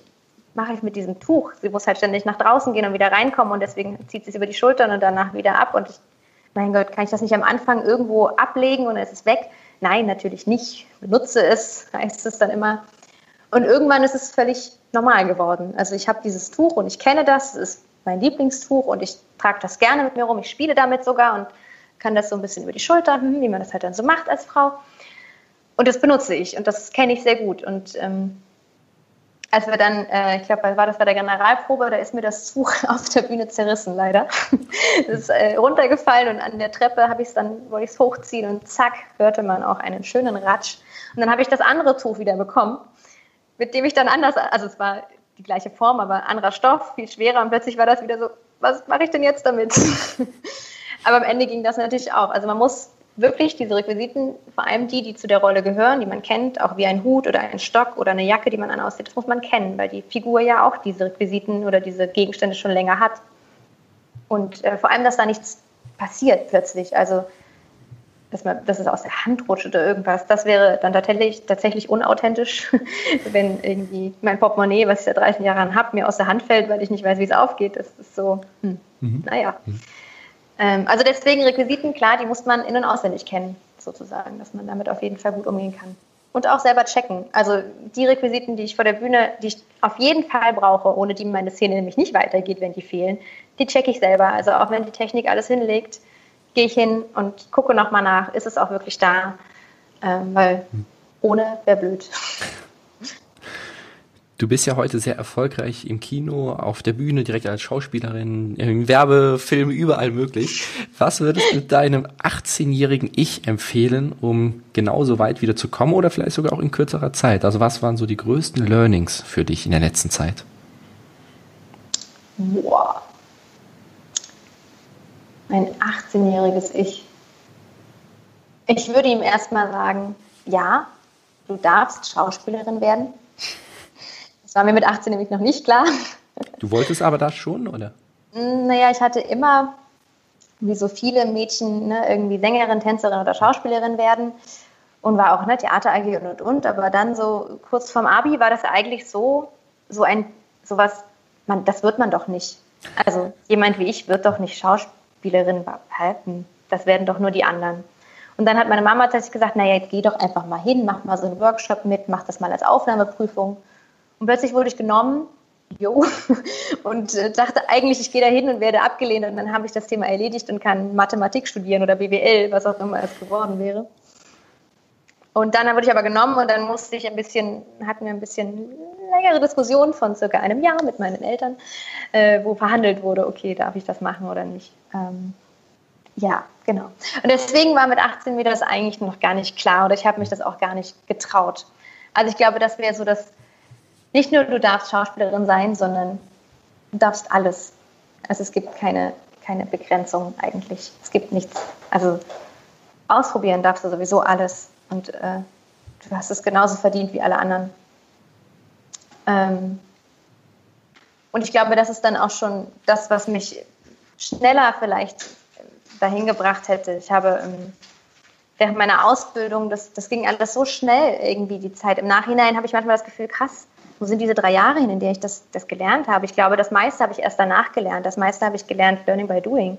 mache ich mit diesem Tuch? Sie muss halt ständig nach draußen gehen und wieder reinkommen und deswegen zieht sie es über die Schultern und danach wieder ab. Und ich, mein Gott, kann ich das nicht am Anfang irgendwo ablegen und es ist weg? Nein, natürlich nicht. Benutze es, heißt es dann immer. Und irgendwann ist es völlig normal geworden. Also ich habe dieses Tuch und ich kenne das, es ist mein Lieblingstuch und ich trage das gerne mit mir rum. Ich spiele damit sogar und kann das so ein bisschen über die Schulter, hm, wie man das halt dann so macht als Frau. Und das benutze ich und das kenne ich sehr gut. Und ähm, als wir dann, äh, ich glaube, war das bei der Generalprobe, da ist mir das Tuch auf der Bühne zerrissen, leider. Es ist äh, runtergefallen und an der Treppe habe ich es dann, wollte ich es hochziehen und zack, hörte man auch einen schönen Ratsch. Und dann habe ich das andere Tuch wieder bekommen, mit dem ich dann anders, also es war die gleiche Form, aber anderer Stoff, viel schwerer und plötzlich war das wieder so, was mache ich denn jetzt damit? aber am Ende ging das natürlich auch. Also man muss wirklich diese Requisiten, vor allem die, die zu der Rolle gehören, die man kennt, auch wie ein Hut oder ein Stock oder eine Jacke, die man an aussieht, das muss man kennen, weil die Figur ja auch diese Requisiten oder diese Gegenstände schon länger hat. Und äh, vor allem, dass da nichts passiert plötzlich. Also, dass, man, dass es aus der Hand rutscht oder irgendwas, das wäre dann tatsächlich, tatsächlich unauthentisch, wenn irgendwie mein Portemonnaie, was ich seit 30 Jahren habe, mir aus der Hand fällt, weil ich nicht weiß, wie es aufgeht. Das ist so, hm, mhm. naja. Mhm. Ähm, also deswegen Requisiten, klar, die muss man in- und auswendig kennen, sozusagen, dass man damit auf jeden Fall gut umgehen kann. Und auch selber checken. Also die Requisiten, die ich vor der Bühne, die ich auf jeden Fall brauche, ohne die meine Szene nämlich nicht weitergeht, wenn die fehlen, die checke ich selber. Also auch wenn die Technik alles hinlegt, gehe ich hin und gucke nochmal nach, ist es auch wirklich da? Ähm, weil ohne wäre blöd. Du bist ja heute sehr erfolgreich im Kino, auf der Bühne, direkt als Schauspielerin, im Werbefilm, überall möglich. Was würdest du deinem 18-jährigen Ich empfehlen, um genauso weit wieder zu kommen oder vielleicht sogar auch in kürzerer Zeit? Also was waren so die größten Learnings für dich in der letzten Zeit? Boah. Mein 18-jähriges Ich. Ich würde ihm erstmal sagen, ja, du darfst Schauspielerin werden das war mir mit 18 nämlich noch nicht klar. Du wolltest aber das schon, oder? Naja, ich hatte immer, wie so viele Mädchen, ne, irgendwie Sängerin, Tänzerin oder Schauspielerin werden und war auch ne, Theater AG und und und. Aber dann so kurz vorm Abi war das eigentlich so, so ein, sowas, man, das wird man doch nicht. Also jemand wie ich wird doch nicht Schauspielerin halten. Das werden doch nur die anderen. Und dann hat meine Mama tatsächlich gesagt, naja, jetzt geh doch einfach mal hin, mach mal so einen Workshop mit, mach das mal als Aufnahmeprüfung. Und plötzlich wurde ich genommen, jo, und äh, dachte eigentlich, ich gehe da hin und werde abgelehnt und dann habe ich das Thema erledigt und kann Mathematik studieren oder BWL, was auch immer es geworden wäre. Und dann wurde ich aber genommen und dann musste ich ein bisschen, hatten wir ein bisschen längere Diskussion von circa einem Jahr mit meinen Eltern, äh, wo verhandelt wurde, okay, darf ich das machen oder nicht. Ähm, ja, genau. Und deswegen war mit 18 mir das eigentlich noch gar nicht klar oder ich habe mich das auch gar nicht getraut. Also ich glaube, das wäre so das nicht nur du darfst Schauspielerin sein, sondern du darfst alles. Also es gibt keine, keine Begrenzung eigentlich. Es gibt nichts. Also ausprobieren darfst du sowieso alles und äh, du hast es genauso verdient wie alle anderen. Ähm, und ich glaube, das ist dann auch schon das, was mich schneller vielleicht dahin gebracht hätte. Ich habe ähm, während meiner Ausbildung, das, das ging alles so schnell irgendwie die Zeit. Im Nachhinein habe ich manchmal das Gefühl, krass, wo sind diese drei Jahre hin, in denen ich das, das gelernt habe? Ich glaube, das meiste habe ich erst danach gelernt. Das meiste habe ich gelernt, Learning by Doing,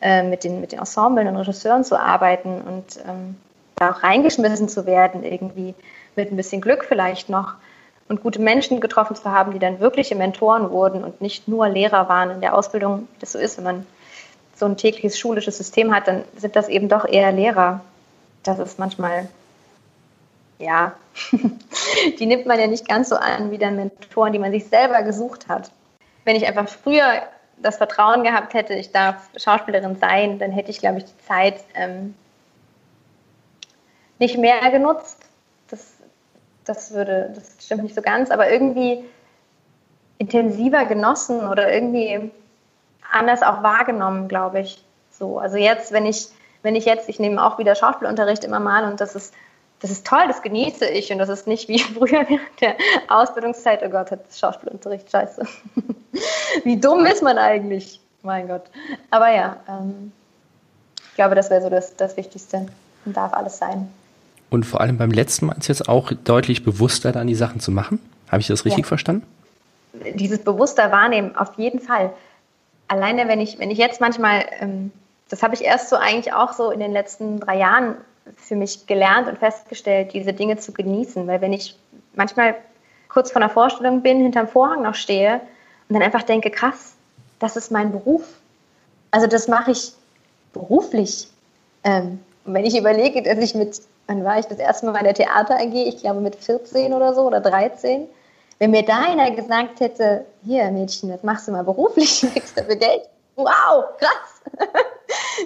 äh, mit, den, mit den Ensemblen und Regisseuren zu arbeiten und ähm, da auch reingeschmissen zu werden, irgendwie mit ein bisschen Glück vielleicht noch und gute Menschen getroffen zu haben, die dann wirkliche Mentoren wurden und nicht nur Lehrer waren in der Ausbildung, wie das so ist, wenn man so ein tägliches schulisches System hat, dann sind das eben doch eher Lehrer. Das ist manchmal ja, die nimmt man ja nicht ganz so an wie dann Mentoren, die man sich selber gesucht hat. Wenn ich einfach früher das Vertrauen gehabt hätte, ich darf Schauspielerin sein, dann hätte ich, glaube ich, die Zeit ähm, nicht mehr genutzt. Das, das würde, das stimmt nicht so ganz, aber irgendwie intensiver genossen oder irgendwie anders auch wahrgenommen, glaube ich. So, also jetzt, wenn ich, wenn ich jetzt, ich nehme auch wieder Schauspielunterricht immer mal und das ist, das ist toll, das genieße ich und das ist nicht wie früher während der Ausbildungszeit, oh Gott, hat Schauspielunterricht, scheiße. wie dumm ist man eigentlich? Mein Gott. Aber ja, ähm, ich glaube, das wäre so das, das Wichtigste und darf alles sein. Und vor allem beim letzten Mal ist jetzt auch deutlich bewusster dann die Sachen zu machen. Habe ich das richtig ja. verstanden? Dieses bewusster Wahrnehmen, auf jeden Fall. Alleine, wenn ich, wenn ich jetzt manchmal, ähm, das habe ich erst so eigentlich auch so in den letzten drei Jahren für mich gelernt und festgestellt, diese Dinge zu genießen. Weil wenn ich manchmal kurz vor einer Vorstellung bin, hinterm Vorhang noch stehe und dann einfach denke, krass, das ist mein Beruf. Also das mache ich beruflich. Ähm, und wenn ich überlege, dass ich mit, wann war ich das erste Mal bei der Theater AG? Ich glaube mit 14 oder so oder 13. Wenn mir da einer gesagt hätte, hier Mädchen, das machst du mal beruflich kriegst dafür Geld. Wow, krass.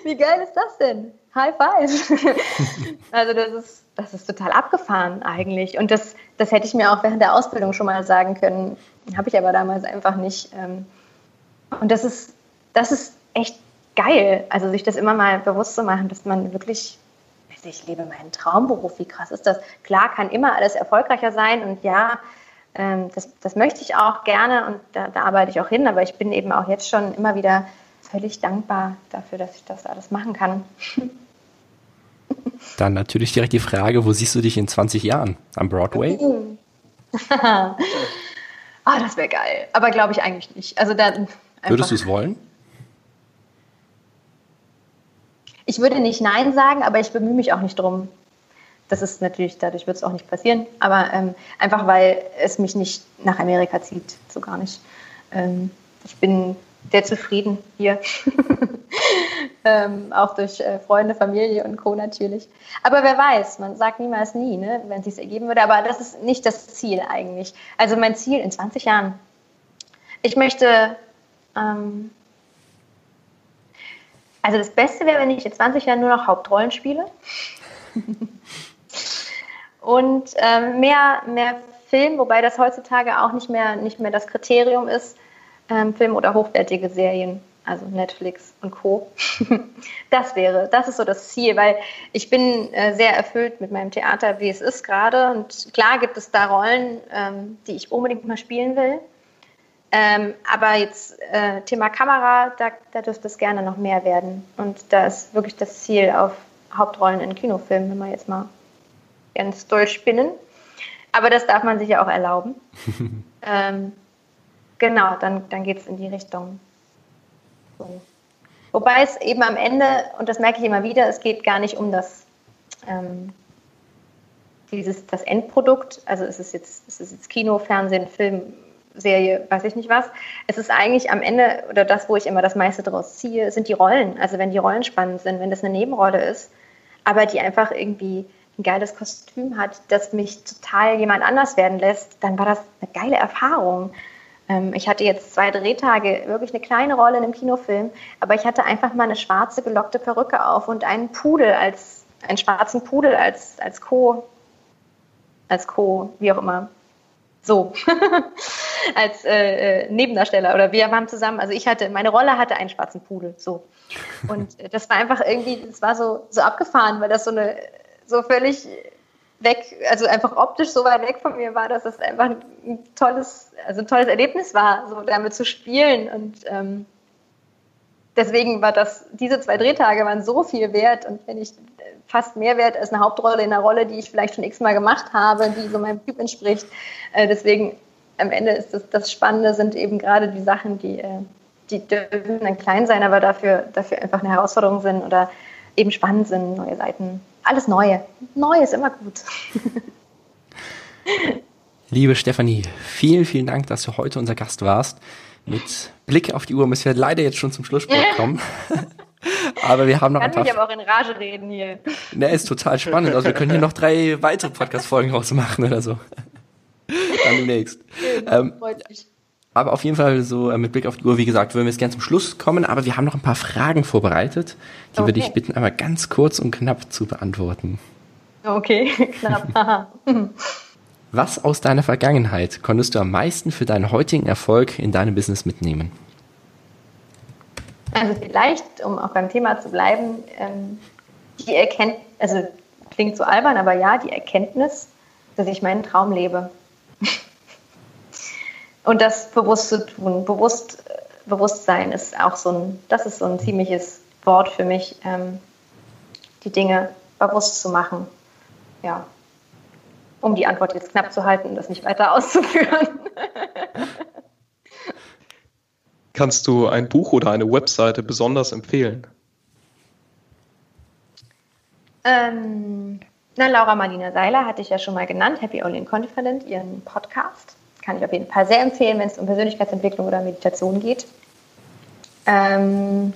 Wie geil ist das denn? High five. also das ist, das ist total abgefahren eigentlich. Und das, das hätte ich mir auch während der Ausbildung schon mal sagen können. Habe ich aber damals einfach nicht. Ähm, und das ist, das ist echt geil, also sich das immer mal bewusst zu machen, dass man wirklich, ich lebe meinen Traumberuf, wie krass ist das? Klar kann immer alles erfolgreicher sein und ja, ähm, das, das möchte ich auch gerne und da, da arbeite ich auch hin, aber ich bin eben auch jetzt schon immer wieder völlig dankbar dafür, dass ich das alles machen kann. Dann natürlich direkt die Frage, wo siehst du dich in 20 Jahren? Am Broadway? oh, das wäre geil. Aber glaube ich eigentlich nicht. Also dann Würdest du es wollen? Ich würde nicht Nein sagen, aber ich bemühe mich auch nicht drum. Das ist natürlich, dadurch wird es auch nicht passieren, aber ähm, einfach weil es mich nicht nach Amerika zieht, so gar nicht. Ähm, ich bin sehr zufrieden hier. ähm, auch durch äh, Freunde, Familie und Co. natürlich. Aber wer weiß, man sagt niemals nie, ne, wenn es sich ergeben würde. Aber das ist nicht das Ziel eigentlich. Also mein Ziel in 20 Jahren. Ich möchte ähm, also das Beste wäre, wenn ich in 20 Jahren nur noch Hauptrollen spiele. und ähm, mehr, mehr Film, wobei das heutzutage auch nicht mehr, nicht mehr das Kriterium ist, ähm, Film oder hochwertige Serien, also Netflix und Co. das wäre, das ist so das Ziel, weil ich bin äh, sehr erfüllt mit meinem Theater, wie es ist gerade. Und klar gibt es da Rollen, ähm, die ich unbedingt mal spielen will. Ähm, aber jetzt äh, Thema Kamera, da, da dürfte es gerne noch mehr werden. Und da ist wirklich das Ziel auf Hauptrollen in Kinofilmen, wenn wir jetzt mal ganz durchspinnen. Aber das darf man sich ja auch erlauben. ähm, genau, dann, dann geht es in die Richtung. So. Wobei es eben am Ende, und das merke ich immer wieder, es geht gar nicht um das, ähm, dieses, das Endprodukt. Also ist es jetzt, ist es jetzt Kino, Fernsehen, Film, Serie, weiß ich nicht was. Es ist eigentlich am Ende, oder das, wo ich immer das meiste daraus ziehe, sind die Rollen. Also wenn die Rollen spannend sind, wenn das eine Nebenrolle ist, aber die einfach irgendwie ein geiles Kostüm hat, das mich total jemand anders werden lässt, dann war das eine geile Erfahrung. Ähm, ich hatte jetzt zwei Drehtage, wirklich eine kleine Rolle in einem Kinofilm, aber ich hatte einfach mal eine schwarze gelockte Perücke auf und einen Pudel als, einen schwarzen Pudel als, als Co, als Co, wie auch immer. So, als äh, äh, Nebendarsteller oder wir waren zusammen, also ich hatte, meine Rolle hatte einen schwarzen Pudel, so. Und äh, das war einfach irgendwie, das war so, so abgefahren, weil das so eine, so völlig weg, also einfach optisch so weit weg von mir war, dass es einfach ein tolles, also ein tolles Erlebnis war, so damit zu spielen und ähm, deswegen war das, diese zwei Drehtage waren so viel wert und wenn ich fast mehr wert als eine Hauptrolle in einer Rolle, die ich vielleicht schon x-mal gemacht habe, die so meinem Typ entspricht. Äh, deswegen am Ende ist das, das Spannende sind eben gerade die Sachen, die, äh, die dürfen dann klein sein, aber dafür, dafür einfach eine Herausforderung sind oder eben spannend sind, neue Seiten. Alles Neue. Neu ist immer gut. Liebe Stefanie, vielen, vielen Dank, dass du heute unser Gast warst. Mit Blick auf die Uhr müssen wir leider jetzt schon zum Schlussspruch kommen. aber wir haben noch Kann ein paar. mich aber auch in Rage reden hier. Ne, ist total spannend. Also wir können hier noch drei weitere Podcast-Folgen rausmachen oder so. Dann demnächst. Ähm, aber auf jeden Fall so äh, mit Blick auf die Uhr, wie gesagt, würden wir jetzt gerne zum Schluss kommen, aber wir haben noch ein paar Fragen vorbereitet, die okay. wir dich bitten, einmal ganz kurz und knapp zu beantworten. Okay, knapp. Was aus deiner Vergangenheit konntest du am meisten für deinen heutigen Erfolg in deinem Business mitnehmen? Also vielleicht, um auch beim Thema zu bleiben, ähm, die Erkenntnis, also klingt so albern, aber ja, die Erkenntnis, dass ich meinen Traum lebe. Und das bewusst zu tun, bewusst, Bewusstsein ist auch so ein, das ist so ein ziemliches Wort für mich, ähm, die Dinge bewusst zu machen. Ja. Um die Antwort jetzt knapp zu halten und das nicht weiter auszuführen. Kannst du ein Buch oder eine Webseite besonders empfehlen? Ähm, na, Laura Marlina Seiler hatte ich ja schon mal genannt, Happy Only Confident, ihren Podcast. Kann ich auf jeden Fall sehr empfehlen, wenn es um Persönlichkeitsentwicklung oder Meditation geht. Ähm,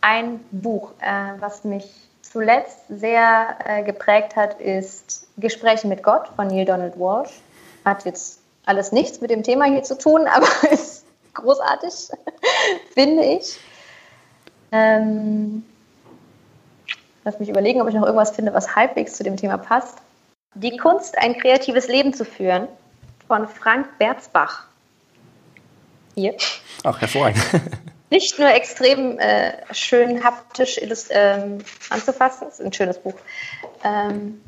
ein Buch, äh, was mich zuletzt sehr äh, geprägt hat, ist Gespräche mit Gott von Neil Donald Walsh. Hat jetzt alles nichts mit dem Thema hier zu tun, aber ist großartig, finde ich. Ähm, lass mich überlegen, ob ich noch irgendwas finde, was halbwegs zu dem Thema passt. Die Kunst, ein kreatives Leben zu führen, von Frank Berzbach. Hier. Ach, hervorragend. Nicht nur extrem äh, schön haptisch ähm, anzufassen, ist ein schönes Buch, ähm,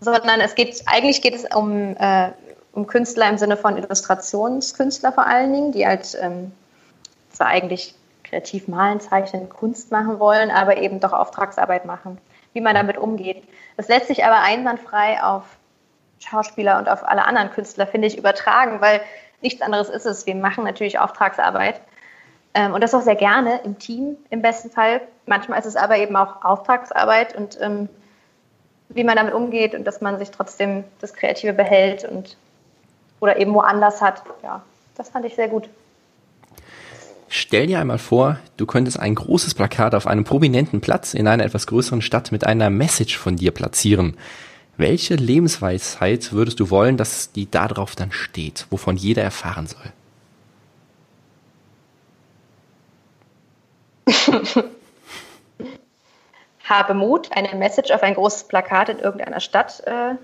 sondern es geht, eigentlich geht es um, äh, um Künstler im Sinne von Illustrationskünstler vor allen Dingen, die halt ähm, zwar eigentlich kreativ malen, zeichnen, Kunst machen wollen, aber eben doch Auftragsarbeit machen, wie man damit umgeht. Das lässt sich aber einwandfrei auf Schauspieler und auf alle anderen Künstler, finde ich, übertragen, weil nichts anderes ist es. Wir machen natürlich Auftragsarbeit ähm, und das auch sehr gerne im Team im besten Fall. Manchmal ist es aber eben auch Auftragsarbeit und ähm, wie man damit umgeht und dass man sich trotzdem das Kreative behält und oder eben woanders hat. Ja, das fand ich sehr gut. Stell dir einmal vor, du könntest ein großes Plakat auf einem prominenten Platz in einer etwas größeren Stadt mit einer Message von dir platzieren. Welche Lebensweisheit würdest du wollen, dass die da drauf dann steht, wovon jeder erfahren soll? Habe Mut, eine Message auf ein großes Plakat in irgendeiner Stadt äh,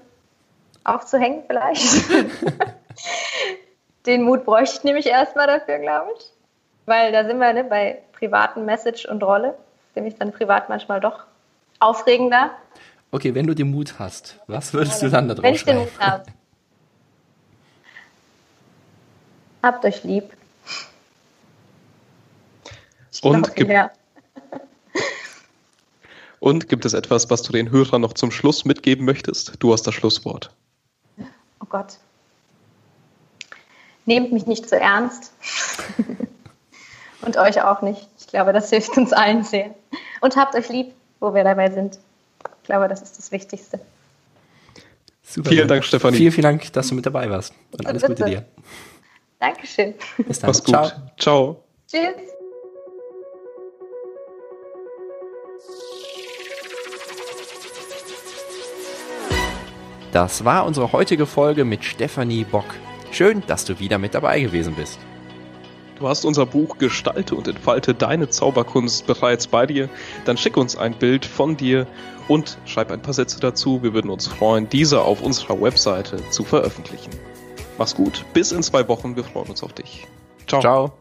aufzuhängen, vielleicht. Den Mut bräuchte ich nämlich erstmal dafür, glaube ich. Weil da sind wir ne, bei privaten Message und Rolle. Nämlich dann privat manchmal doch aufregender. Okay, wenn du den Mut hast, was würdest du dann da drauf Wenn ich den Mut habe. Habt euch lieb. Und, gibt, und gibt es etwas, was du den Hörern noch zum Schluss mitgeben möchtest? Du hast das Schlusswort. Oh Gott. Nehmt mich nicht so ernst. und euch auch nicht. Ich glaube, das hilft uns allen sehr. Und habt euch lieb, wo wir dabei sind. Ich glaube, das ist das Wichtigste. Super. Vielen Dank, Stefanie. Vielen, vielen Dank, dass du mit dabei warst. Und alles Bitte. Gute dir. Dankeschön. Bis dann. Mach's gut. Ciao. Ciao. Tschüss. Das war unsere heutige Folge mit Stefanie Bock. Schön, dass du wieder mit dabei gewesen bist. Du hast unser Buch Gestalte und entfalte deine Zauberkunst bereits bei dir. Dann schick uns ein Bild von dir und schreib ein paar Sätze dazu. Wir würden uns freuen, diese auf unserer Webseite zu veröffentlichen. Mach's gut, bis in zwei Wochen. Wir freuen uns auf dich. Ciao. Ciao.